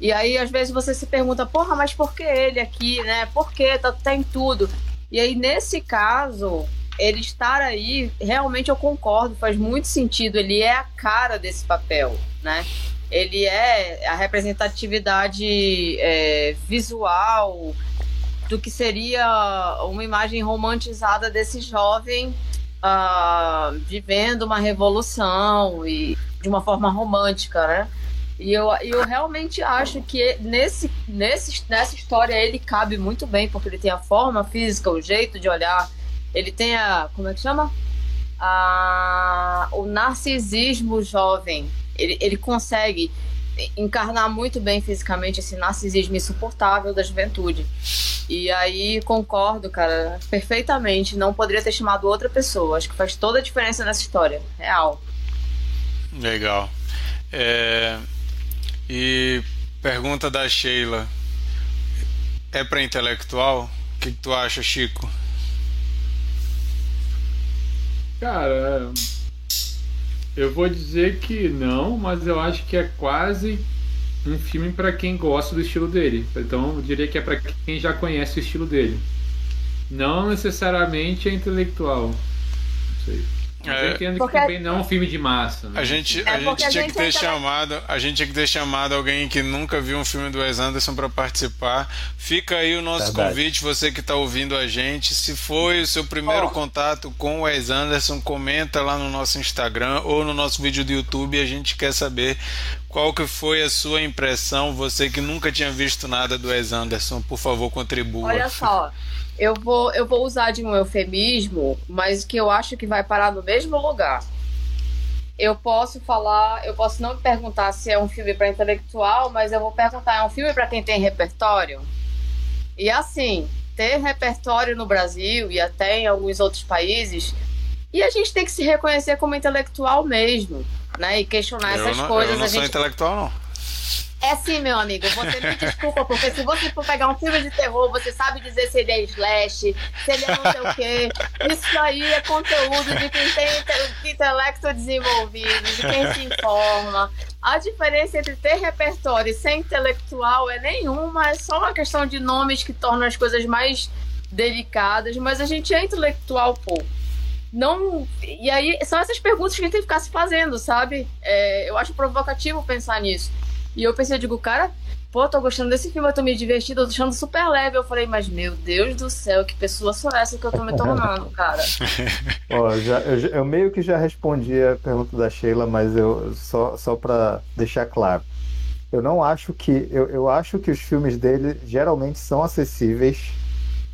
e aí às vezes você se pergunta, porra, mas por que ele aqui, né? Por que tá, tá em tudo? E aí nesse caso, ele estar aí, realmente eu concordo, faz muito sentido. Ele é a cara desse papel, né? Ele é a representatividade é, visual do que seria uma imagem romantizada desse jovem ah, vivendo uma revolução e de uma forma romântica, né? E eu, eu realmente acho que nesse, nesse, nessa história ele cabe muito bem, porque ele tem a forma física, o jeito de olhar, ele tem a. Como é que chama? A, o narcisismo jovem. Ele, ele consegue encarnar muito bem fisicamente esse narcisismo insuportável da juventude. E aí concordo, cara, perfeitamente. Não poderia ter chamado outra pessoa. Acho que faz toda a diferença nessa história. Real. Legal. É, E pergunta da Sheila. É para intelectual? O que, que tu acha, Chico? Cara, eu vou dizer que não, mas eu acho que é quase um filme para quem gosta do estilo dele. Então eu diria que é para quem já conhece o estilo dele. Não necessariamente é intelectual. Não sei. Mas É. eu entendo Porque- que também não é um filme de massa. Né? A gente, É a porque gente a tinha gente que ter é chamado, a gente tinha que ter chamado alguém que nunca viu um filme do Wes Anderson para participar. Fica aí o nosso Verdade. convite, você que está ouvindo a gente. Se foi o seu primeiro Ó. contato com o Wes Anderson, comenta lá no nosso Instagram ou no nosso vídeo do YouTube. A gente quer saber qual que foi a sua impressão. Você que nunca tinha visto nada do Wes Anderson, por favor, contribua. Olha só, eu vou, eu vou usar de um eufemismo, mas que eu acho que vai parar no mesmo lugar. Eu posso falar, eu posso não perguntar se é um filme para intelectual, mas eu vou perguntar, é um filme para quem tem repertório? E assim, ter repertório no Brasil e até em alguns outros países, e a gente tem que se reconhecer como intelectual mesmo, né? E questionar eu essas não, coisas. eu não a sou gente intelectual, não. É sim, meu amigo. Você me desculpa, porque se você for pegar um filme de terror, você sabe dizer se ele é slash, se ele é não sei o quê. Isso aí é conteúdo de quem tem inte- intelecto desenvolvido, de quem se informa. A diferença entre ter repertório e ser intelectual é nenhuma, é só uma questão de nomes que tornam as coisas mais delicadas, mas a gente é intelectual, pô. Não. E aí, são essas perguntas que a gente tem que ficar se fazendo, sabe? É, eu acho provocativo pensar nisso. E eu pensei, eu digo, cara, pô, tô gostando desse filme, eu tô me divertindo, eu tô achando super leve. Eu falei, mas meu Deus do céu, que pessoa sou essa que eu tô me tornando, cara? Ó, já, eu, eu, meio que já respondi a pergunta da Sheila, mas eu só, só pra deixar claro. Eu não acho que. Eu, eu acho que os filmes dele geralmente são acessíveis.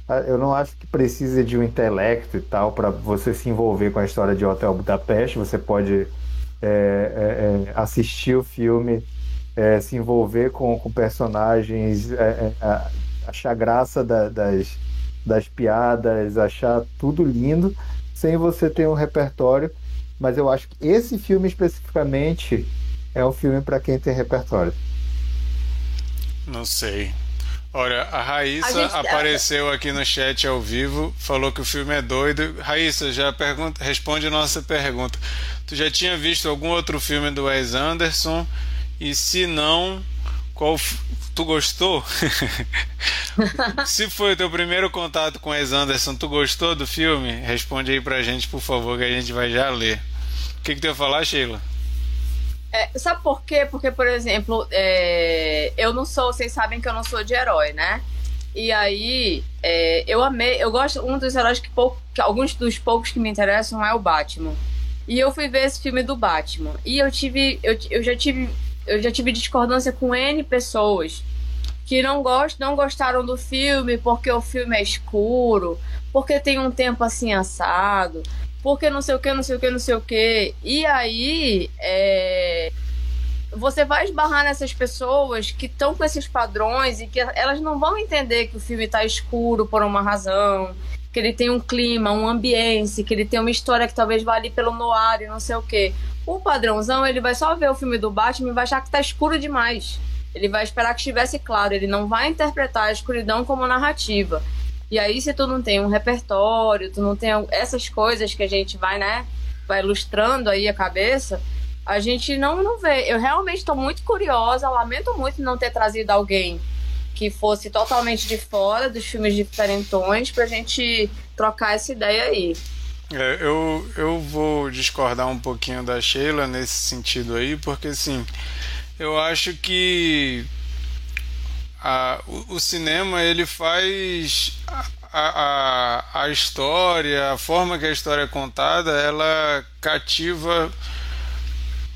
Ah, eu não acho que precise de um intelecto e tal para você se envolver com a história de Hotel Budapeste. Você pode é, é, é, assistir o filme é, se envolver com, com personagens, é, é, achar graça da, das, das piadas, achar tudo lindo, sem você ter um repertório. Mas eu acho que esse filme especificamente é um filme para quem tem repertório. Não sei. Olha, a Raíssa a gente... apareceu aqui no chat ao vivo, falou que o filme é doido. Raíssa, já pergunta, responde a nossa pergunta. Tu já tinha visto algum outro filme do Wes Anderson? E se não, qual tu gostou? se foi o teu primeiro contato com Wes Anderson, tu gostou do filme? Responde aí pra gente, por favor, que a gente vai já ler. O que, que tu ia falar, Sheila? É, sabe por quê? Porque, por exemplo, é, eu não sou, vocês sabem que eu não sou de herói, né? E aí, é, eu amei, eu gosto, um dos heróis que, pouco, que alguns dos poucos que me interessam é o Batman. E eu fui ver esse filme do Batman. E eu tive, eu, eu já tive eu já tive discordância com N pessoas que não, gost, não gostaram do filme porque o filme é escuro, porque tem um tempo assim assado, porque não sei o que, não sei o que, não sei o que. E aí é, você vai esbarrar nessas pessoas que estão com esses padrões e que elas não vão entender que o filme está escuro por uma razão, que ele tem um clima, um ambiente, que ele tem uma história que talvez vá ali pelo noir e não sei o que. O padrãozão, ele vai só ver o filme do Batman e vai achar que tá escuro demais. Ele vai esperar que estivesse claro, ele não vai interpretar a escuridão como narrativa. E aí, se tu não tem um repertório, tu não tem essas coisas que a gente vai, né, vai ilustrando aí a cabeça, a gente não, não vê. Eu realmente estou muito curiosa, lamento muito não ter trazido alguém que fosse totalmente de fora dos filmes diferentões pra gente trocar essa ideia aí. É, eu, eu vou discordar um pouquinho da Sheila nesse sentido aí, porque assim, eu acho que a, o, o cinema ele faz a, a, a história, a forma que a história é contada, ela cativa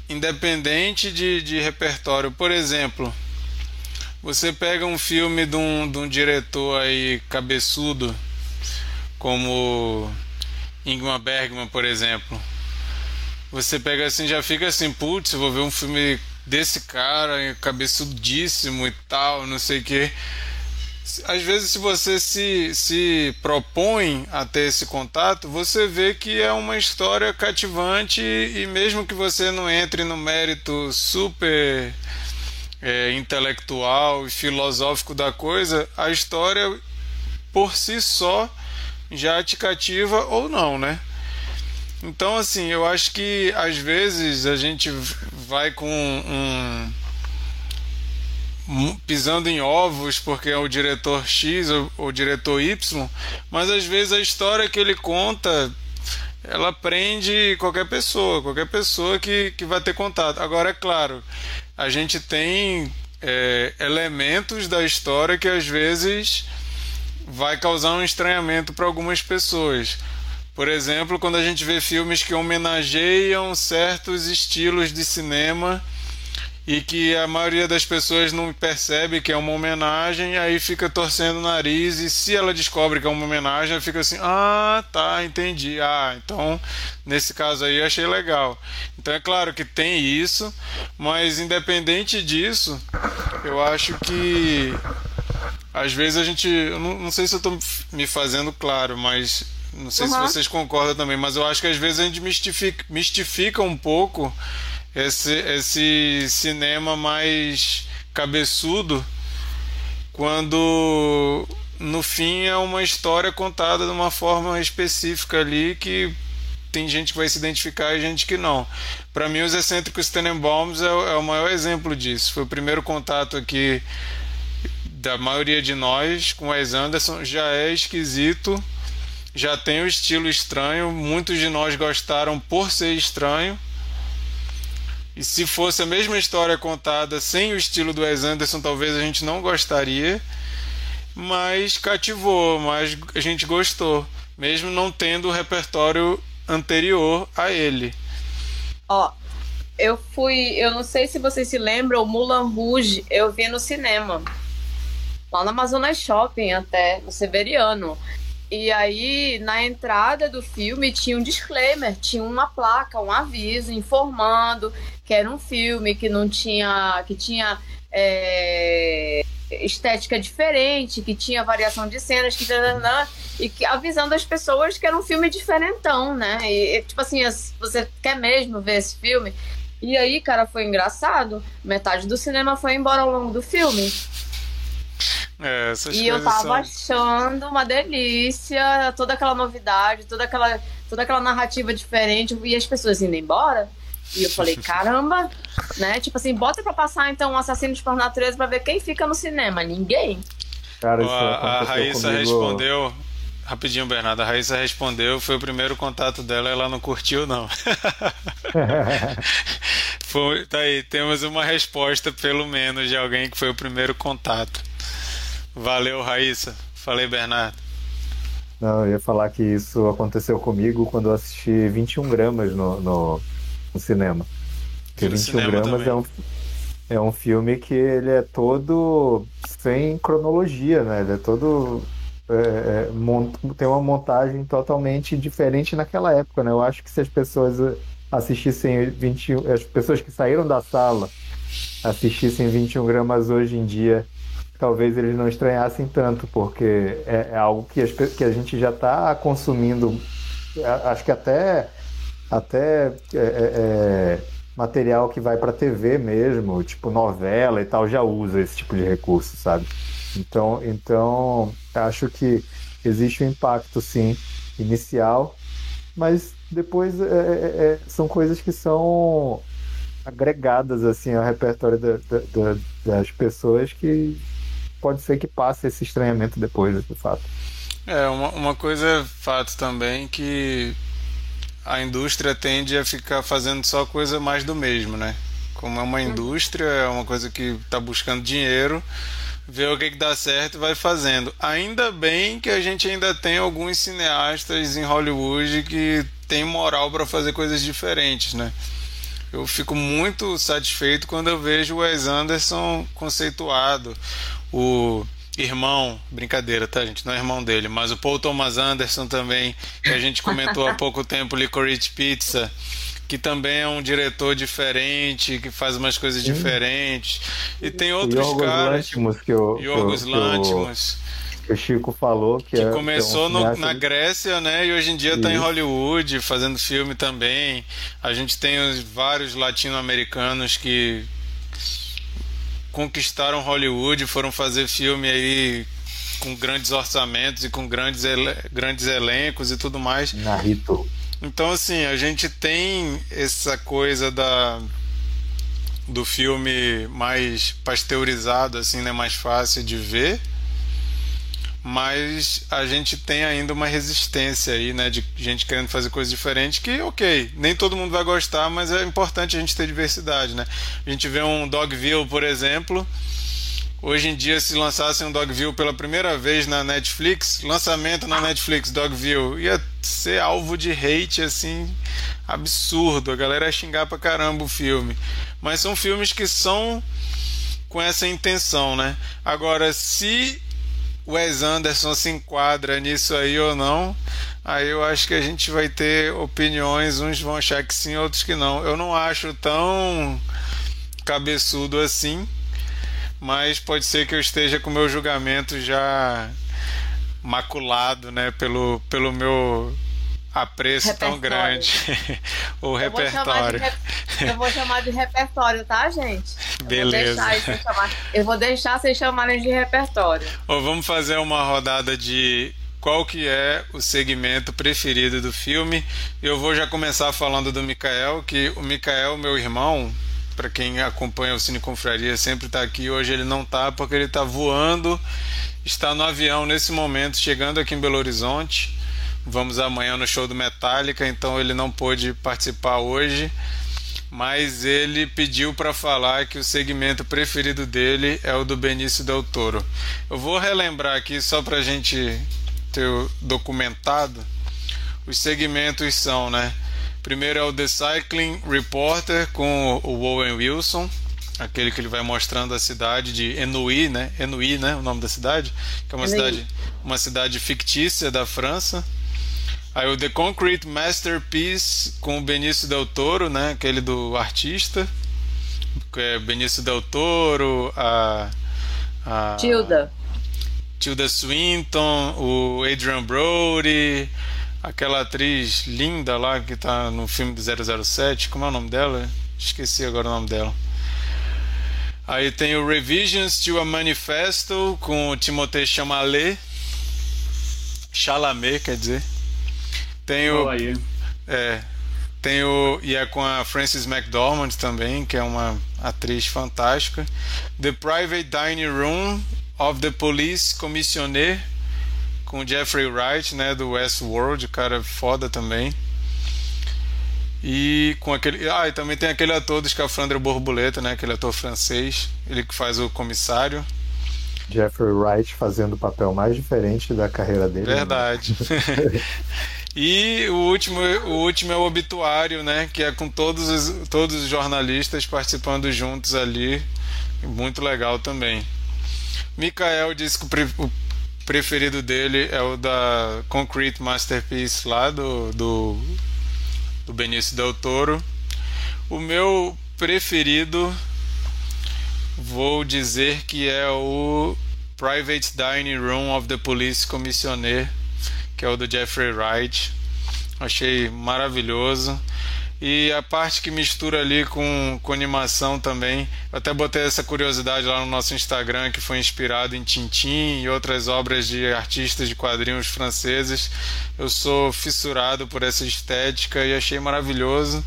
independente de, de repertório. Por exemplo, você pega um filme de um, de um diretor aí cabeçudo, como Ingmar Bergman, por exemplo. Você pega assim, já fica assim, putz, vou ver um filme desse cara, cabeçudíssimo e tal, não sei o que. Às vezes, se você se, se propõe a ter esse contato, você vê que é uma história cativante e mesmo que você não entre no mérito super é, intelectual e filosófico da coisa, a história por si só já te cativa ou não, né? Então, assim, eu acho que às vezes a gente vai com um, pisando em ovos porque é o diretor X ou o diretor Y, mas às vezes a história que ele conta ela prende qualquer pessoa, qualquer pessoa que, que vai ter contato. Agora, é claro, a gente tem é, elementos da história que às vezes vai causar um estranhamento para algumas pessoas. Por exemplo, quando a gente vê filmes que homenageiam certos estilos de cinema e que a maioria das pessoas não percebe que é uma homenagem, aí fica torcendo o nariz e se ela descobre que é uma homenagem, ela fica assim: "Ah, tá, entendi. Ah, então nesse caso aí achei legal". Então é claro que tem isso, mas independente disso, eu acho que às vezes a gente. Eu não, não sei se eu estou me fazendo claro, mas. Não sei uhum. se vocês concordam também, mas eu acho que às vezes a gente mistifica, mistifica um pouco esse, esse cinema mais cabeçudo quando no fim é uma história contada de uma forma específica ali que tem gente que vai se identificar e gente que não. Para mim, os excêntricos Tenenbaums é, é, o maior exemplo disso. Foi o primeiro contato aqui da maioria de nós com Wes Anderson já é esquisito, já tem o um estilo estranho, muitos de nós gostaram por ser estranho. E se fosse a mesma história contada sem o estilo do Wes Anderson, talvez a gente não gostaria. Mas cativou, mas a gente gostou. Mesmo não tendo o repertório anterior a ele. Ó, eu fui. Eu não sei se vocês se lembram, o Mulan Rouge eu vi no cinema. Lá no Amazonas Shopping, até, no Severiano. E aí, na entrada do filme, tinha um disclaimer, tinha uma placa, um aviso informando que era um filme que não tinha. que tinha. É, estética diferente, que tinha variação de cenas, que e que avisando as pessoas que era um filme diferentão, né? E tipo assim, você quer mesmo ver esse filme? E aí, cara, foi engraçado. Metade do cinema foi embora ao longo do filme. É, e eu tava são... achando uma delícia, toda aquela novidade, toda aquela, toda aquela narrativa diferente, e as pessoas indo embora. E eu falei, caramba, né? Tipo assim, bota pra passar então um Assassinos por Natureza pra ver quem fica no cinema. Ninguém. Cara, isso a, a Raíssa comigo... respondeu. Rapidinho, Bernardo. A Raíssa respondeu, foi o primeiro contato dela, ela não curtiu, não. foi, tá aí, temos uma resposta, pelo menos, de alguém que foi o primeiro contato. Valeu, Raíssa. Falei, Bernardo. Não, eu ia falar que isso aconteceu comigo quando eu assisti 21 gramas no, no, no cinema. Porque 21 gramas é um, é um filme que ele é todo sem cronologia, né? Ele é todo. É, é, tem uma montagem totalmente diferente naquela época, né? Eu acho que se as pessoas assistissem 21. As pessoas que saíram da sala assistissem 21 gramas hoje em dia talvez eles não estranhassem tanto, porque é, é algo que, as, que, a gente já está consumindo, acho que até, até é, é, é material que vai para TV mesmo, tipo novela e tal, já usa esse tipo de recurso, sabe? Então, então acho que existe um impacto, sim, inicial, mas depois é, é, são coisas que são agregadas assim ao repertório da, da, da, das pessoas que pode ser que passe esse estranhamento depois, de fato. É, uma, uma coisa é fato também que a indústria tende a ficar fazendo só coisa mais do mesmo, né? Como é uma uhum. indústria, é uma coisa que está buscando dinheiro, vê o que, que dá certo e vai fazendo. Ainda bem que a gente ainda tem alguns cineastas em Hollywood que tem moral para fazer coisas diferentes, né? Eu fico muito satisfeito quando eu vejo o Wes Anderson conceituado, o irmão, brincadeira, tá, gente? Não é irmão dele, mas o Paul Thomas Anderson também, que a gente comentou há pouco tempo, Licorice Pizza, que também é um diretor diferente, que faz umas coisas Sim. diferentes. E tem outros Yorgos caras. Lantimos, que eu, Yorgos que eu, Lantimos. Que o Chico falou que, que é, começou que é um no, na Grécia, né? E hoje em dia está em Hollywood fazendo filme também. A gente tem os, vários latino-americanos que conquistaram Hollywood, foram fazer filme aí com grandes orçamentos e com grandes, ele grandes elencos e tudo mais. Narito. Então, assim, a gente tem essa coisa da do filme mais pasteurizado, assim, né, mais fácil de ver mas a gente tem ainda uma resistência aí, né, de gente querendo fazer coisas diferentes, que ok, nem todo mundo vai gostar, mas é importante a gente ter diversidade, né? A gente vê um Dogville, por exemplo, hoje em dia se lançasse um Dogville pela primeira vez na Netflix, lançamento na Netflix Dogville, ia ser alvo de hate assim absurdo, a galera ia xingar pra caramba o filme. Mas são filmes que são com essa intenção, né? Agora, se Wes Anderson se enquadra nisso aí ou não. Aí eu acho que a gente vai ter opiniões, uns vão achar que sim, outros que não. Eu não acho tão cabeçudo assim, mas pode ser que eu esteja com meu julgamento já maculado, né, pelo, pelo meu apreço repertório. tão grande. o eu repertório. Vou eu vou chamar de repertório, tá, gente? Eu Beleza. Vou chamar... Eu vou deixar vocês chamarem de repertório. Ou vamos fazer uma rodada de qual que é o segmento preferido do filme. Eu vou já começar falando do Mikael, que o Mikael, meu irmão, para quem acompanha o Cine Confraria, sempre está aqui. Hoje ele não está porque ele está voando, está no avião nesse momento, chegando aqui em Belo Horizonte. Vamos amanhã no show do Metallica, então ele não pôde participar hoje. mas ele pediu para falar que o segmento preferido dele é o do Benício Del Toro. Eu vou relembrar aqui só para a gente ter documentado. Os segmentos são, né? Primeiro é o The Cycling Reporter com o Owen Wilson, aquele que ele vai mostrando a cidade de Enui, né? Enui, né? O nome da cidade, que é uma cidade, uma cidade fictícia da França. Aí o The Concrete Masterpiece com o Benício Del Toro, né? Aquele do artista. Que é Benício Del Toro, a, a Tilda. Tilda Swinton, o Adrian Brody, aquela atriz linda lá que tá no filme do 007, como é o nome dela? Esqueci agora o nome dela. Aí tem o Revisions to a Manifesto com o Timothée Chalamet. Chalamet, quer dizer. Tem o. É. Tem o. E é com a Frances McDormand também, que é uma atriz fantástica. The Private Dining Room of the Police Commissioner, com Jeffrey Wright, né, do Westworld, cara foda também. E com aquele. Ah, e também tem aquele ator do Escafandro Borboleta, né? Aquele ator francês, ele que faz o comissário. Jeffrey Wright fazendo o papel mais diferente da carreira dele. né? E o último, o último é o obituário, né? Que é com todos os, todos os jornalistas participando juntos ali. Muito legal também. Mikael disse que o, pre, o preferido dele é o da Concrete Masterpiece lá do, do, do Benício Del Toro. O meu preferido vou dizer que é o Private Dining Room of the Police Commissioner, que é o do Jeffrey Wright. Achei maravilhoso. E a parte que mistura ali com, com animação também. Eu até botei essa curiosidade lá no nosso Instagram, que foi inspirado em Tintin e outras obras de artistas de quadrinhos franceses. Eu sou fissurado por essa estética e achei maravilhoso.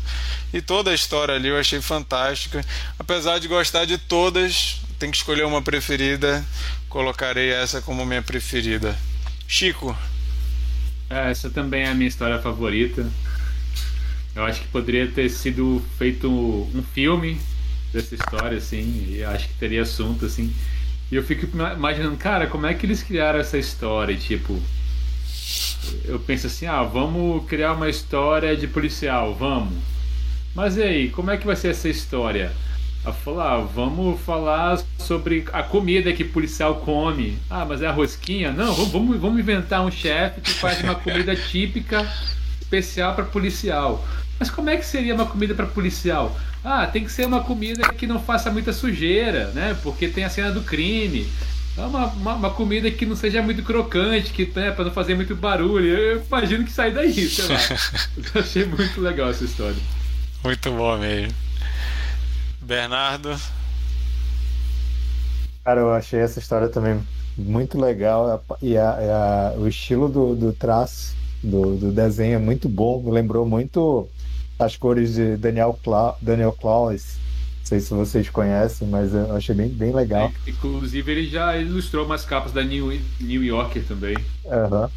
E toda a história ali eu achei fantástica. Apesar de gostar de todas, tem que escolher uma preferida. Colocarei essa como minha preferida. Chico. É, essa também é a minha história favorita. Eu acho que poderia ter sido feito um filme dessa história, assim, e acho que teria assunto, assim. E eu fico imaginando, cara, como é que eles criaram essa história? Tipo, eu penso assim, ah, vamos criar uma história de policial, vamos. Mas e aí, como é que vai ser essa história? Ela falou, ah, vamos falar sobre a comida que policial come. Ah, mas é a rosquinha? Não, vamos, vamos inventar um chefe que faz uma comida típica especial para policial. Mas como é que seria uma comida para policial? Ah, tem que ser uma comida que não faça muita sujeira, né? Porque tem a cena do crime. É uma, uma, uma comida que não seja muito crocante, que né, para não fazer muito barulho. Eu imagino que sai daí, sei lá. Eu achei muito legal essa história. Muito bom mesmo. Bernardo. Cara, eu achei essa história também muito legal e a, a, o estilo do, do traço do, do, desenho é muito bom. Me lembrou muito as cores de Daniel, Cla Daniel Claus. Não sei se vocês conhecem, mas eu achei bem, bem legal. É, inclusive, ele já ilustrou umas capas da New, New Yorker também. Uhum.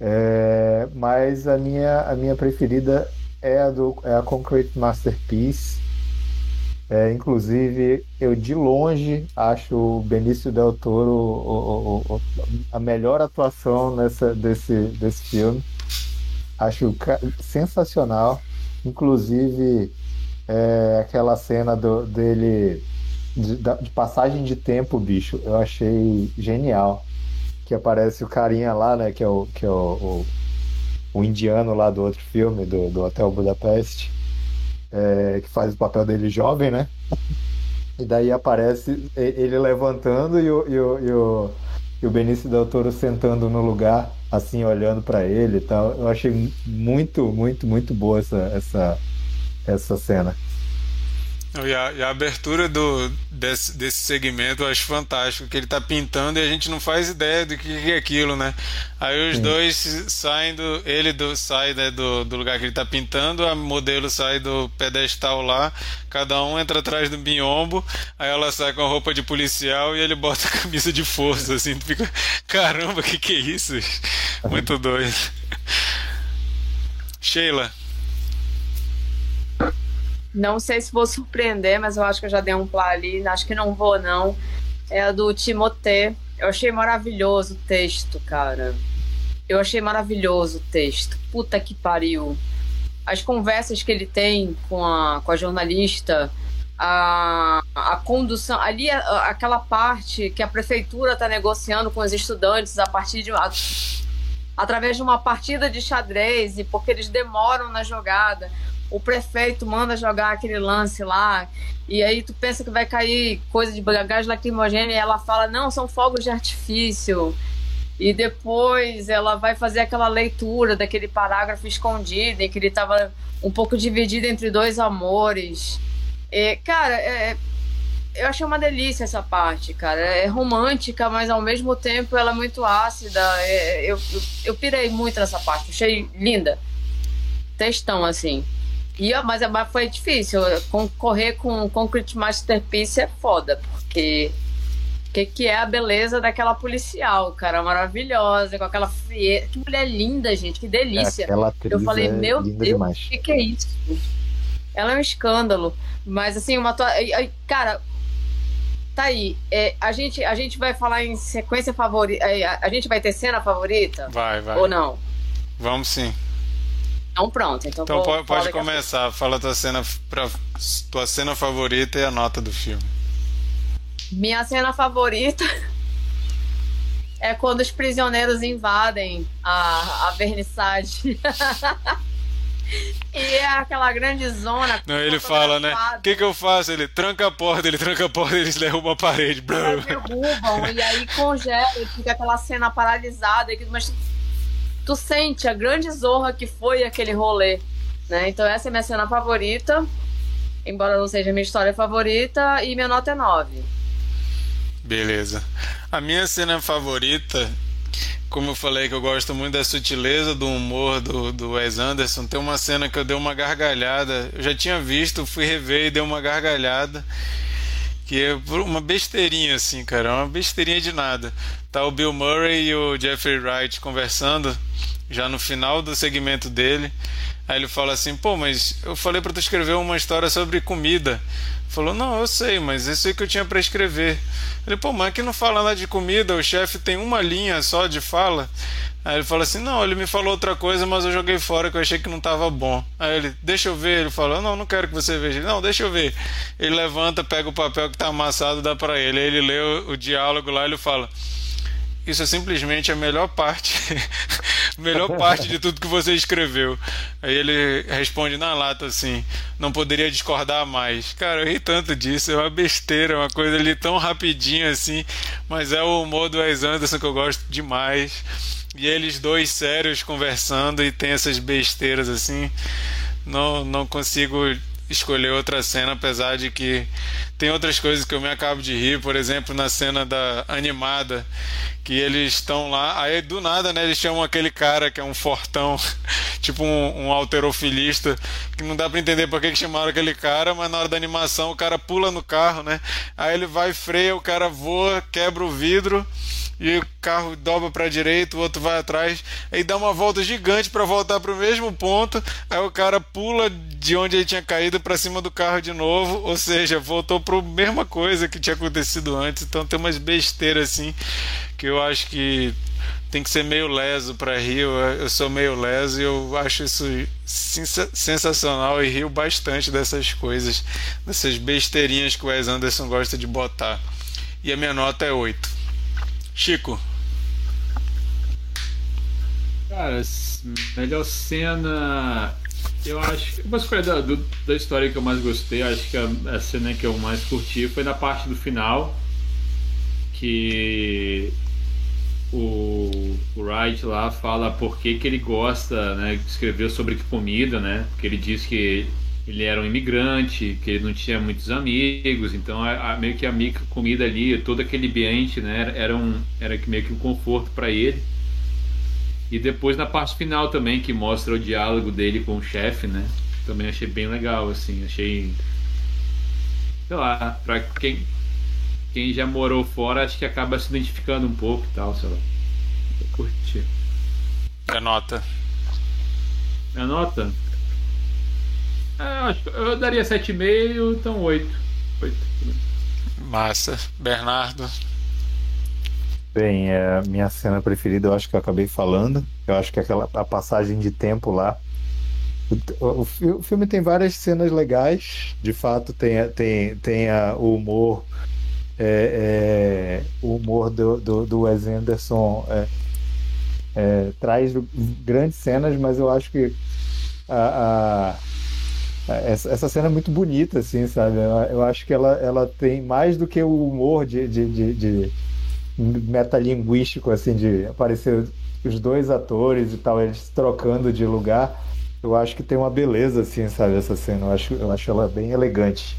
É, mas a minha, a minha preferida é a, do, é a Concrete Masterpiece. É, inclusive, eu de longe acho o Benício Del Toro o, o, o, a melhor atuação nessa, desse, desse filme. Acho sensacional. Inclusive, é, aquela cena do, dele de, de, passagem de tempo, bicho, eu achei genial. Que aparece o carinha lá, né? Que é o, que é o, o, indiano lá do outro filme, do, do Hotel Budapeste é, que faz o papel dele jovem, né? E daí aparece ele levantando e o, e o, e o, e o Benício Del Toro sentando no lugar, assim, olhando para ele e tal. Eu achei muito, muito, muito boa essa, essa, essa cena. E a, e a, abertura do, desse, desse segmento eu acho fantástico, que ele tá pintando e a gente não faz ideia do que, é aquilo, né? Aí os Sim. dois saem do. Ele do, sai né, do, do lugar que ele tá pintando, a modelo sai do pedestal lá, cada um entra atrás do biombo, aí ela sai com a roupa de policial e ele bota a camisa de força, assim, fica. Caramba, que que é isso? Muito doido. Sheila. Não sei se vou surpreender, mas eu acho que eu já dei um plá ali. Acho que não vou, não. É a do Timothée. Eu achei maravilhoso o texto, cara. Eu achei maravilhoso o texto. Puta que pariu. As conversas que ele tem com a, com a jornalista, a, a condução. Ali, a, aquela parte que a prefeitura está negociando com os estudantes a partir de. A, através de uma partida de xadrez, e porque eles demoram na jogada o prefeito manda jogar aquele lance lá, e aí tu pensa que vai cair coisa de gás lacrimogêneo, e ela fala, não, são fogos de artifício. E depois ela vai fazer aquela leitura daquele parágrafo escondido, em que ele estava um pouco dividido entre dois amores. E, cara, é, eu achei uma delícia essa parte, cara. É romântica, mas ao mesmo tempo ela é muito ácida. É, eu, eu, eu pirei muito nessa parte, achei linda. Textão, assim. E, mas, mas foi difícil. Concorrer com Concrete Masterpiece é foda, porque o que, que é a beleza daquela policial, cara? Maravilhosa, com aquela frieza. Que mulher linda, gente, que delícia. É, Eu falei, é meu Deus, o que, que é isso? Ela é um escândalo. Mas assim, uma tua. Cara, tá aí. É, a, gente, a gente vai falar em sequência favorita. É, a gente vai ter cena favorita? Vai, vai. Ou não? Vamos sim. Então pronto. Então, então pode, pode começar. Fala tua cena, pra, tua cena favorita e a nota do filme. Minha cena favorita é quando os prisioneiros invadem a, a vernissage. e é aquela grande zona. Não, ele fala, né? O que, que eu faço? Ele tranca a porta, ele tranca a porta, eles derrubam a parede. Eles derrubam, e aí congela, e fica aquela cena paralisada. Mas tu sente a grande zorra que foi aquele rolê, né? Então essa é minha cena favorita, embora não seja minha história favorita, e minha nota é 9. Beleza. A minha cena favorita, como eu falei que eu gosto muito da sutileza do humor do, do Wes Anderson, tem uma cena que eu dei uma gargalhada. Eu já tinha visto, fui rever e dei uma gargalhada que é uma besteirinha assim, cara, uma besteirinha de nada. Tá o Bill Murray e o Jeffrey Wright conversando já no final do segmento dele. Aí ele fala assim: pô, mas eu falei para tu escrever uma história sobre comida. Falou: não, eu sei, mas isso aí que eu tinha para escrever. Ele, pô, mas aqui não fala nada de comida, o chefe tem uma linha só de fala. Aí ele fala assim: não, ele me falou outra coisa, mas eu joguei fora que eu achei que não estava bom. Aí ele, deixa eu ver. Ele falou: não, não quero que você veja. Ele, não, deixa eu ver. Ele levanta, pega o papel que está amassado, dá para ele. Aí ele lê o, o diálogo lá e ele fala: isso é simplesmente a melhor parte, melhor parte de tudo que você escreveu. Aí ele responde na lata assim: não poderia discordar mais. Cara, eu ri tanto disso, é uma besteira, é uma coisa ali tão rapidinho assim, mas é o humor do Wes Anderson que eu gosto demais. E eles dois sérios conversando e tem essas besteiras assim. Não, não consigo escolher outra cena, apesar de que tem outras coisas que eu me acabo de rir, por exemplo, na cena da animada, que eles estão lá, aí do nada, né, eles chamam aquele cara que é um fortão, tipo um, um alterofilista, que não dá para entender por que, que chamaram aquele cara, mas na hora da animação o cara pula no carro, né? Aí ele vai freia, o cara voa, quebra o vidro e o carro dobra para a direita, o outro vai atrás, aí dá uma volta gigante para voltar para o mesmo ponto, aí o cara pula de onde ele tinha caído para cima do carro de novo, ou seja, voltou para a mesma coisa que tinha acontecido antes. Então tem umas besteiras assim que eu acho que tem que ser meio leso para rir. Eu, sou meio leso e eu acho isso sensacional e rio bastante dessas coisas, dessas besteirinhas que o Wes Anderson gosta de botar. E a minha nota é 8. Chico. Cara, melhor cena. Eu acho que. Uma escolha da, do, da história que eu mais gostei, acho que a, a, cena que eu mais curti foi na parte do final. Que o, o Wright lá fala por que, que ele gosta, né? Escreveu sobre comida, né? Porque ele diz que ele era um imigrante, que ele não tinha muitos amigos, então a, a, meio que a micro comida ali, todo aquele ambiente, né, era um era meio que um conforto para ele. E depois na parte final também que mostra o diálogo dele com o chefe, né? Também achei bem legal assim, achei sei lá, para quem quem já morou fora, acho que acaba se identificando um pouco e tal, sei lá. Eu curti. A nota. A nota? É, eu daria 7,5, então 8. 8. Massa. Bernardo. Bem, é, minha cena preferida eu acho que eu acabei falando. Eu acho que aquela a passagem de tempo lá. O, o, o filme tem várias cenas legais. De fato, tem, tem, tem a, o humor. É, é, o humor do, do, do Wes Anderson é, é, traz grandes cenas, mas eu acho que a, a, essa, essa, cena é muito bonita, assim, sabe? Eu, eu, acho que ela, ela tem mais do que o humor de, de, de, de metalinguístico, assim, de aparecer os dois atores e tal, eles trocando de lugar. Eu acho que tem uma beleza, assim, sabe, essa cena. Eu acho, eu acho ela bem elegante.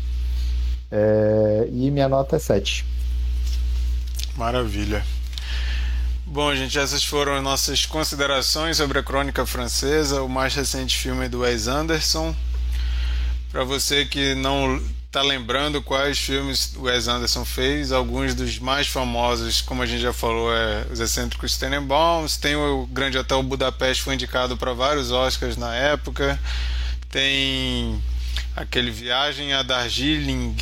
É... E minha nota é 7. Maravilha. Bom, gente, essas foram as nossas considerações sobre a crônica francesa, o mais recente filme do Wes Anderson. Para você que não tá lembrando quais filmes o Wes Anderson fez. Alguns dos mais famosos, como a gente já falou, é Os Excêntricos Tenenbaums. Tem o Grande Hotel Budapeste, foi indicado para vários Oscars na época. Tem aquele Viagem a Darjeeling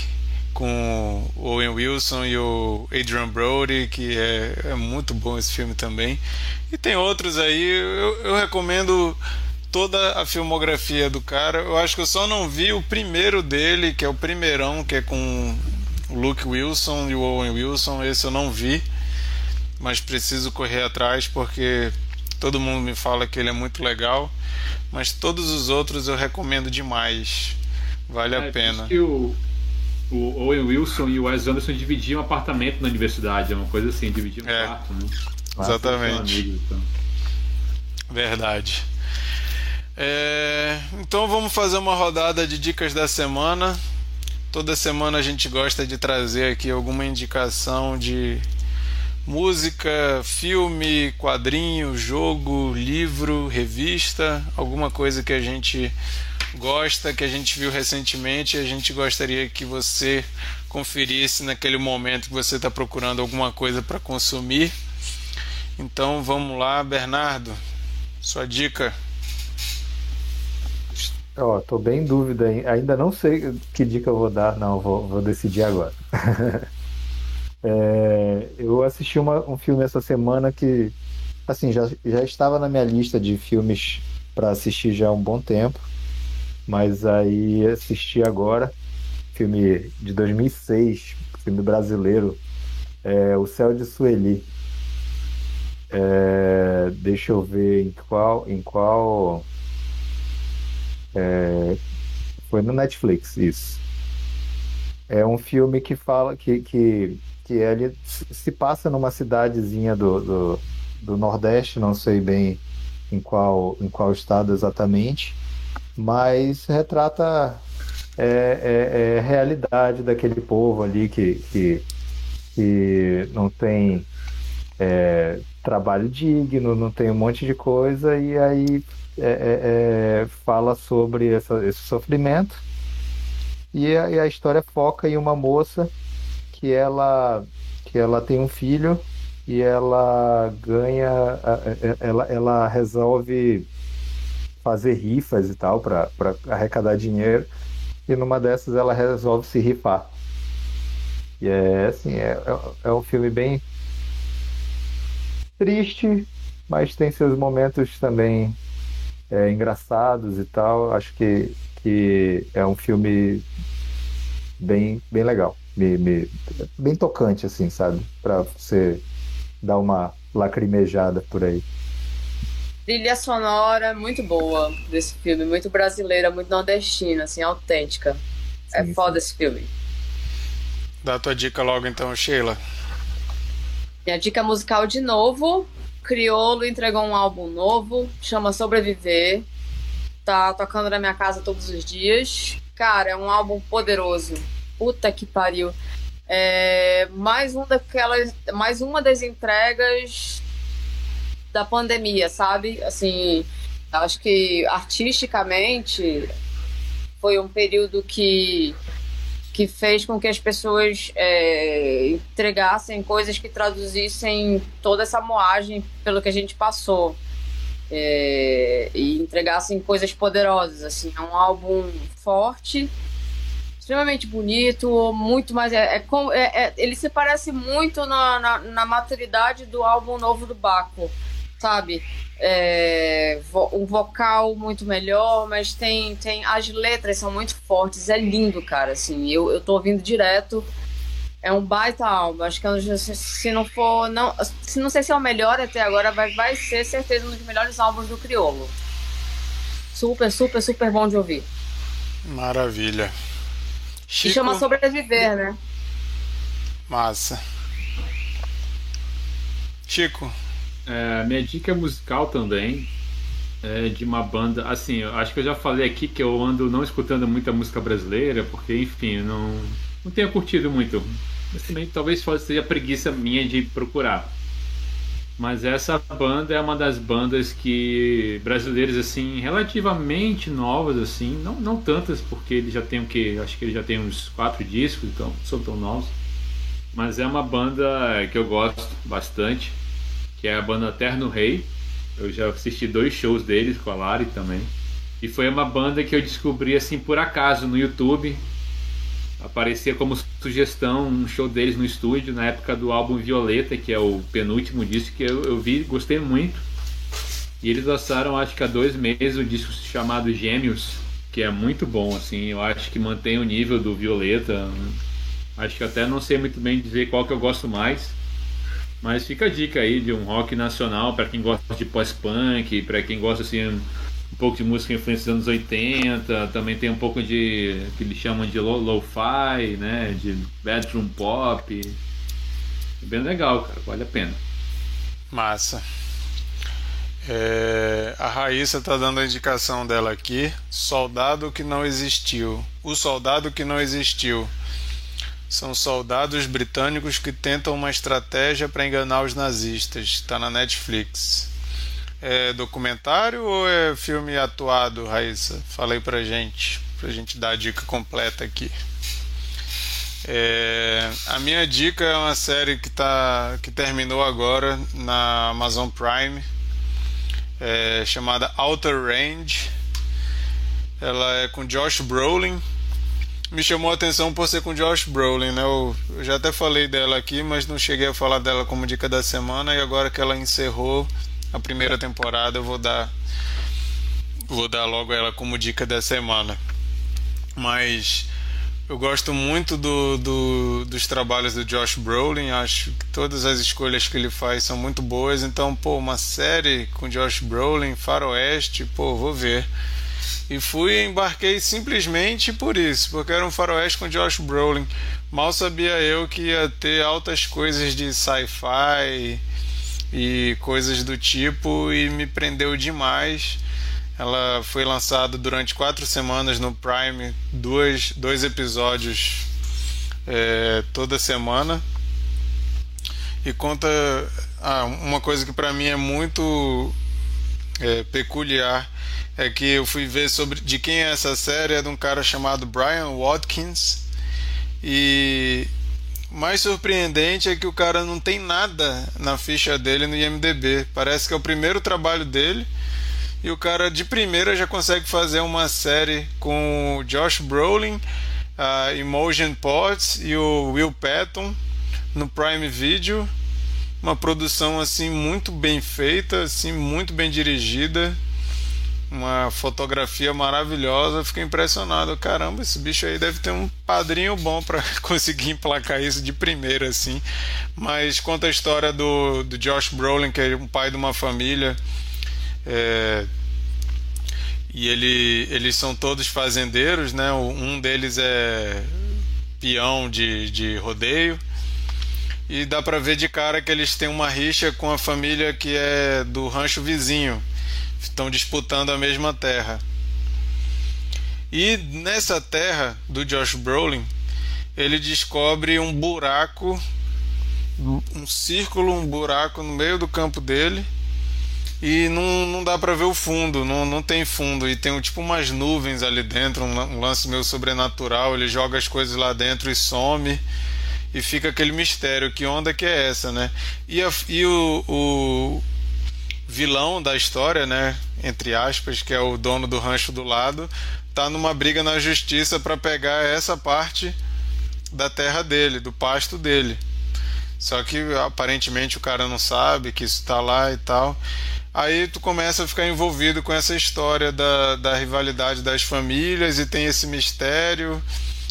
com o Owen Wilson e o Adrian Brody, que é, é muito bom esse filme também. E tem outros aí, eu, eu recomendo toda a filmografia do cara. Eu acho que eu só não vi o primeiro dele, que é o primeirão, que é com o Luke Wilson e o Owen Wilson. Esse eu não vi, mas preciso correr atrás porque todo mundo me fala que ele é muito legal. Mas todos os outros eu recomendo demais. Vale é, a pena. Que o, o Owen Wilson e o Wes Anderson dividiam apartamento na universidade, é uma coisa assim, dividiam é, quarto, né? Exatamente. Amigos, então. Verdade. É, então vamos fazer uma rodada de dicas da semana. Toda semana a gente gosta de trazer aqui alguma indicação de música, filme, quadrinho, jogo, livro, revista, alguma coisa que a gente gosta, que a gente viu recentemente e a gente gostaria que você conferisse naquele momento que você está procurando alguma coisa para consumir. Então vamos lá, Bernardo, sua dica. Ó, tô bem em dúvida, ainda não sei que dica eu vou dar, não, vou, vou decidir agora. é, eu assisti uma, um filme essa semana que, assim, já, já estava na minha lista de filmes para assistir já há um bom tempo, mas aí assisti agora, filme de 2006, filme brasileiro, é, O Céu de Sueli. É, deixa eu ver em qual, em qual é, foi no Netflix, isso. É um filme que fala que, que, que ele se passa numa cidadezinha do, do, do Nordeste, não sei bem em qual, em qual estado exatamente, mas retrata é, é, é realidade daquele povo ali que, que, que não tem é, trabalho digno, não tem um monte de coisa, e aí é, é, é, fala sobre essa, esse sofrimento. E a, e a, história foca em uma moça que ela que ela tem um filho e ela ganha ela, ela resolve fazer rifas e tal para arrecadar dinheiro. E numa dessas ela resolve se rifar. E é assim é, é, é um filme bem triste mas tem seus momentos também é, engraçados e tal. Acho que, que é um filme bem, bem legal. Me, me, bem tocante, assim, sabe? Pra você dar uma lacrimejada por aí. Trilha sonora muito boa desse filme, muito brasileira, muito nordestina, assim, autêntica. É sim, foda sim. esse filme. Dá a tua dica logo então, Sheila. Minha dica musical de novo Criolo entregou um álbum novo, chama Sobreviver. Tá tocando na minha casa todos os dias. Cara, é um álbum poderoso. Puta que pariu. É mais um daquelas, mais uma das entregas da pandemia, sabe? Assim, acho que artisticamente foi um período que que fez com que as pessoas é, entregassem coisas que traduzissem toda essa moagem pelo que a gente passou. É, e entregassem coisas poderosas, assim. É um álbum forte, extremamente bonito, muito mais. É, é, é, é ele se parece muito na, na, na, maturidade do álbum novo do Baco, sabe? É, um vocal muito melhor, mas tem, tem. As letras são muito fortes, é lindo, cara. Assim, eu, eu tô ouvindo direto. É um baita álbum. Acho que é se não for. Não, se não sei se é o melhor até agora, vai, vai ser certeza um dos melhores álbuns do Criolo. Super, super, super bom de ouvir. Maravilha. Chico... Se chama Sobreviver, né? Massa. Chico. É, minha dica musical também é de uma banda. Assim, eu acho que eu já falei aqui que eu ando não escutando muita música brasileira, porque, enfim, não, não tenho curtido muito. Mas também talvez seja preguiça minha de procurar. Mas essa banda é uma das bandas que brasileiras assim, relativamente novas assim, não, não tantas porque ele já tem o que, acho que ele já tem uns quatro discos, então são tão novos. Mas é uma banda que eu gosto bastante, que é a banda Terno Rei. Eu já assisti dois shows deles com a Lari também. E foi uma banda que eu descobri assim por acaso no YouTube aparecia como sugestão um show deles no estúdio na época do álbum Violeta, que é o penúltimo disco que eu, eu vi, gostei muito. E eles lançaram, acho que há dois meses, o disco chamado Gêmeos, que é muito bom, assim, eu acho que mantém o nível do Violeta. Acho que até não sei muito bem dizer qual que eu gosto mais. Mas fica a dica aí de um rock nacional para quem gosta de pós-punk, para quem gosta assim um pouco de música influência dos anos 80, também tem um pouco de que eles chamam de lo-fi, né, de bedroom pop. É bem legal, cara, vale a pena. Massa. É, a Raíssa tá dando a indicação dela aqui. Soldado que não existiu. O soldado que não existiu. São soldados britânicos que tentam uma estratégia para enganar os nazistas. Está na Netflix. É documentário ou é filme atuado, Raíssa? Falei pra gente, pra gente dar a dica completa aqui. É, a minha dica é uma série que, tá, que terminou agora na Amazon Prime, é, chamada Outer Range. Ela é com Josh Brolin. Me chamou a atenção por ser com Josh Brolin, né? Eu, eu já até falei dela aqui, mas não cheguei a falar dela como dica da semana. E agora que ela encerrou, a primeira temporada, eu vou dar vou dar logo ela como dica da semana. Mas eu gosto muito do, do, dos trabalhos do Josh Brolin, acho que todas as escolhas que ele faz são muito boas. Então, pô, uma série com Josh Brolin, Faroeste, pô, vou ver. E fui e embarquei simplesmente por isso, porque era um faroeste com Josh Brolin. Mal sabia eu que ia ter altas coisas de sci-fi e coisas do tipo e me prendeu demais. Ela foi lançada durante quatro semanas no Prime, dois, dois episódios é, toda semana. E conta ah, uma coisa que para mim é muito é, peculiar é que eu fui ver sobre de quem é essa série é de um cara chamado Brian Watkins e mais surpreendente é que o cara não tem nada na ficha dele no IMDb. Parece que é o primeiro trabalho dele. E o cara de primeira já consegue fazer uma série com o Josh Brolin, a Imogen Potts e o Will Patton no Prime Video. Uma produção assim muito bem feita, assim muito bem dirigida uma fotografia maravilhosa. fiquei impressionado. Caramba, esse bicho aí deve ter um padrinho bom para conseguir emplacar isso de primeira, assim. Mas conta a história do, do Josh Brolin, que é um pai de uma família. É, e ele, eles são todos fazendeiros, né? Um deles é peão de, de rodeio. E dá para ver de cara que eles têm uma rixa com a família que é do rancho vizinho estão disputando a mesma terra. E nessa terra do Josh Brolin, ele descobre um buraco, um círculo, um buraco no meio do campo dele. E não, não dá para ver o fundo, não, não tem fundo. E tem tipo umas nuvens ali dentro, um, um lance meio sobrenatural. Ele joga as coisas lá dentro e some e fica aquele mistério: que onda que é essa, né? E, a, e o, o, vilão da história, né? Entre aspas, que é o dono do rancho do lado, tá numa briga na justiça para pegar essa parte da terra dele, do pasto dele. Só que aparentemente o cara não sabe que isso tá lá e tal. Aí tu começa a ficar envolvido com essa história da, da rivalidade das famílias e tem esse mistério.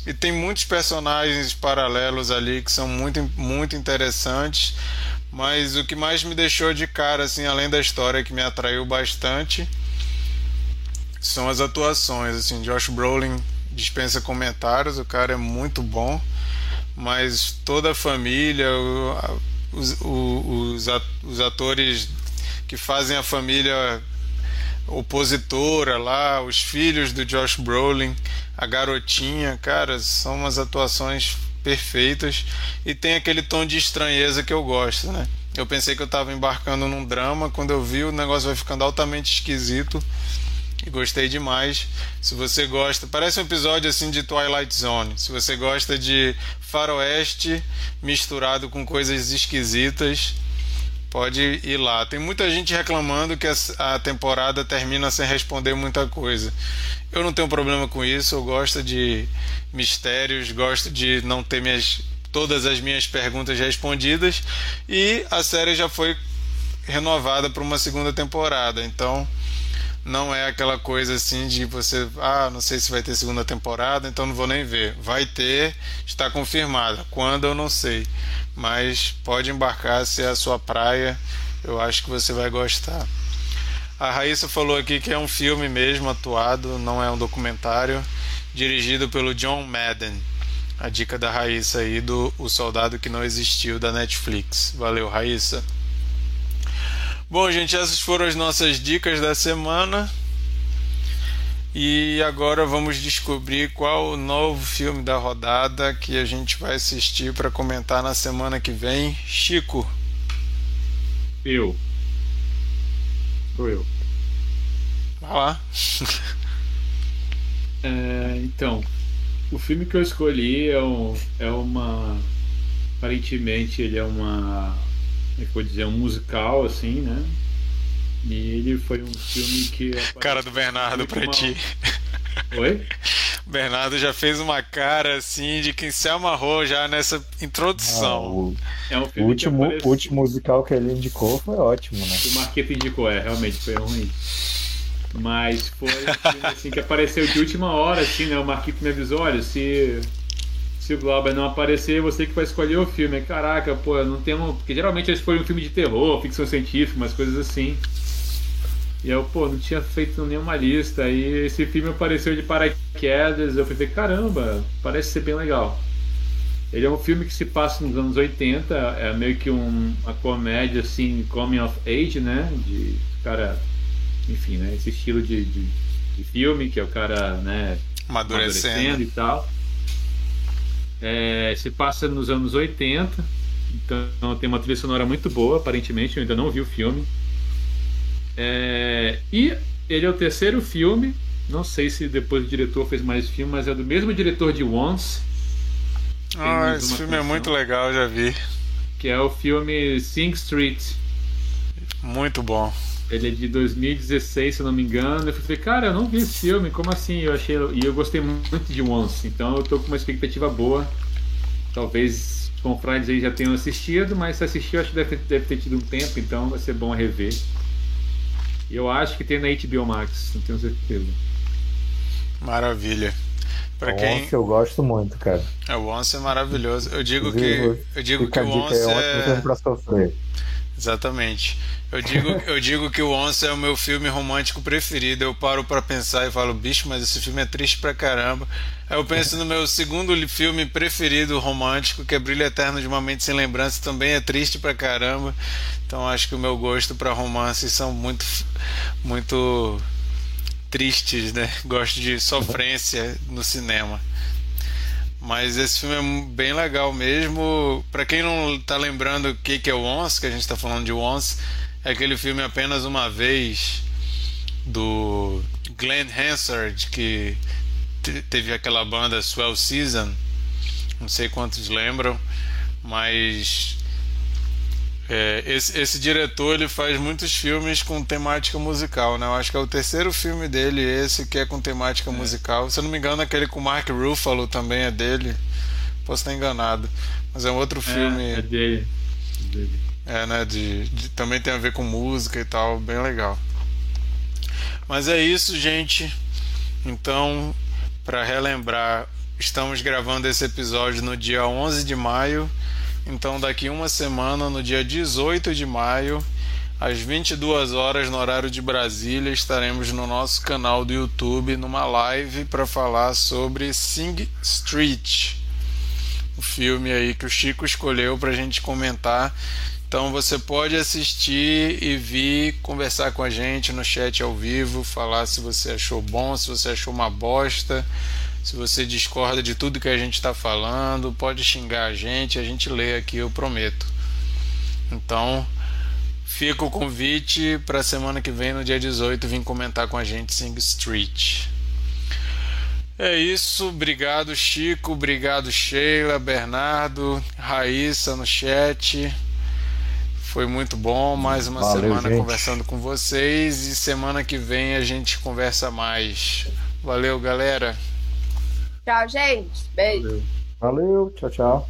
E tem muitos personagens paralelos ali que são muito, muito interessantes. Mas o que mais me deixou de cara, assim, além da história que me atraiu bastante, são as atuações. Assim, Josh Brolin dispensa comentários, o cara é muito bom. Mas toda a família, os, os, atores que fazem a família opositora lá, os filhos do Josh Brolin, a garotinha, cara, são umas atuações perfeitas e tem aquele tom de estranheza que eu gosto, né? Eu pensei que eu estava embarcando num drama, quando eu vi o negócio vai ficando altamente esquisito e gostei demais. Se você gosta, parece um episódio assim de Twilight Zone. Se você gosta de faroeste misturado com coisas esquisitas, pode ir lá. Tem muita gente reclamando que a temporada termina sem responder muita coisa. Eu não tenho problema com isso, eu gosto de mistérios, gosto de não ter minhas todas as minhas perguntas respondidas e a série já foi renovada para uma segunda temporada. Então, não é aquela coisa assim de você, ah, não sei se vai ter segunda temporada, então não vou nem ver. Vai ter, está confirmada. Quando eu não sei, mas pode embarcar se é a sua praia, eu acho que você vai gostar. A Raíssa falou aqui que é um filme mesmo atuado, não é um documentário, dirigido pelo John Madden. A dica da Raíssa aí do O Soldado que Não Existiu da Netflix. Valeu, Raíssa. Bom, gente, essas foram as nossas dicas da semana. E agora vamos descobrir qual o novo filme da rodada que a gente vai assistir para comentar na semana que vem. Chico. Eu. Sou eu. Vai lá. é, então, o filme que eu escolhi é, um, é uma. Aparentemente, ele é uma como é que vou dizer, um musical, assim, né? E ele foi um filme que. Cara do Bernardo pra uma... ti. Oi? Bernardo já fez uma cara assim de quem se amarrou já nessa introdução. Ah, o, é um o último, aparece... último musical que ele indicou foi ótimo, né? O Marquito indicou, é, realmente foi ruim. Mas foi assim, que apareceu de última hora, assim, né? O Marquito me avisou, olha, se se o Glauber não aparecer, você que vai escolher o filme. Caraca, pô, não tem um. Porque geralmente eles foi um filme de terror, ficção científica, umas coisas assim. E eu, pô, não tinha feito nenhuma lista. E esse filme apareceu de paraquedas. Eu falei, caramba, parece ser bem legal. Ele é um filme que se passa nos anos 80, é meio que um, uma comédia assim, coming of age, né? De cara, enfim, né? Esse estilo de, de, de filme que é o cara, né? Amadurecendo. amadurecendo e tal. É, se passa nos anos 80, então tem uma trilha sonora muito boa, aparentemente, eu ainda não vi o filme. É, e ele é o terceiro filme, não sei se depois o diretor fez mais filme, mas é do mesmo diretor de Once. Ah, esse filme é muito legal, já vi. Que é o filme Sing Street. Muito bom. Ele é de 2016, se eu não me engano. Eu falei, cara, eu não vi esse filme, como assim? Eu achei. E eu gostei muito de Once, então eu tô com uma expectativa boa. Talvez os confrades aí já tenham assistido, mas se assistiu, acho que deve, deve ter tido um tempo, então vai ser bom rever. E eu acho que tem na HBO Max, não tenho certeza. Maravilha. Para quem Once eu gosto muito, cara. É, o Once é maravilhoso. Eu digo que eu digo que o Once é, é... para sofrer. Exatamente. Eu digo, eu digo que o Onça é o meu filme romântico preferido. Eu paro para pensar e falo, bicho, mas esse filme é triste pra caramba. Aí eu penso no meu segundo filme preferido romântico, que é Brilho Eterno de uma Mente Sem Lembrança, também é triste pra caramba. Então acho que o meu gosto para romances são muito, muito tristes, né? Gosto de sofrência no cinema. Mas esse filme é bem legal mesmo. Para quem não tá lembrando o que, que é o Once, que a gente tá falando de Once, é aquele filme Apenas Uma Vez do Glenn Hansard que teve aquela banda Swell Season não sei quantos lembram mas É, esse, esse, diretor ele faz muitos filmes com temática musical, né? Eu acho que é o terceiro filme dele esse que é com temática é. musical. Se eu não me engano, aquele com Mark Ruffalo também é dele. Posso estar enganado, mas é um outro filme. É, é dele. dele. É, né? De, de, também tem a ver com música e tal, bem legal. Mas é isso, gente. Então, para relembrar, estamos gravando esse episódio no dia 11 de maio. Então, daqui uma semana, no dia 18 de maio, às 22 horas no horário de Brasília, estaremos no nosso canal do YouTube numa live para falar sobre Sing Street, o filme aí que o Chico escolheu para a gente comentar. Então você pode assistir e vir conversar com a gente no chat ao vivo, falar se você achou bom, se você achou uma bosta, se você discorda de tudo que a gente está falando, pode xingar a gente, a gente lê aqui, eu prometo. Então, fica o convite para semana que vem, no dia 18, vir comentar com a gente Sing Street. É isso, obrigado Chico, obrigado Sheila, Bernardo, Raíssa no chat. Foi muito bom, mais uma Valeu, semana gente. conversando com vocês e semana que vem a gente conversa mais. Valeu, galera. Tchau, gente. Beijo. Valeu, Valeu tchau, tchau.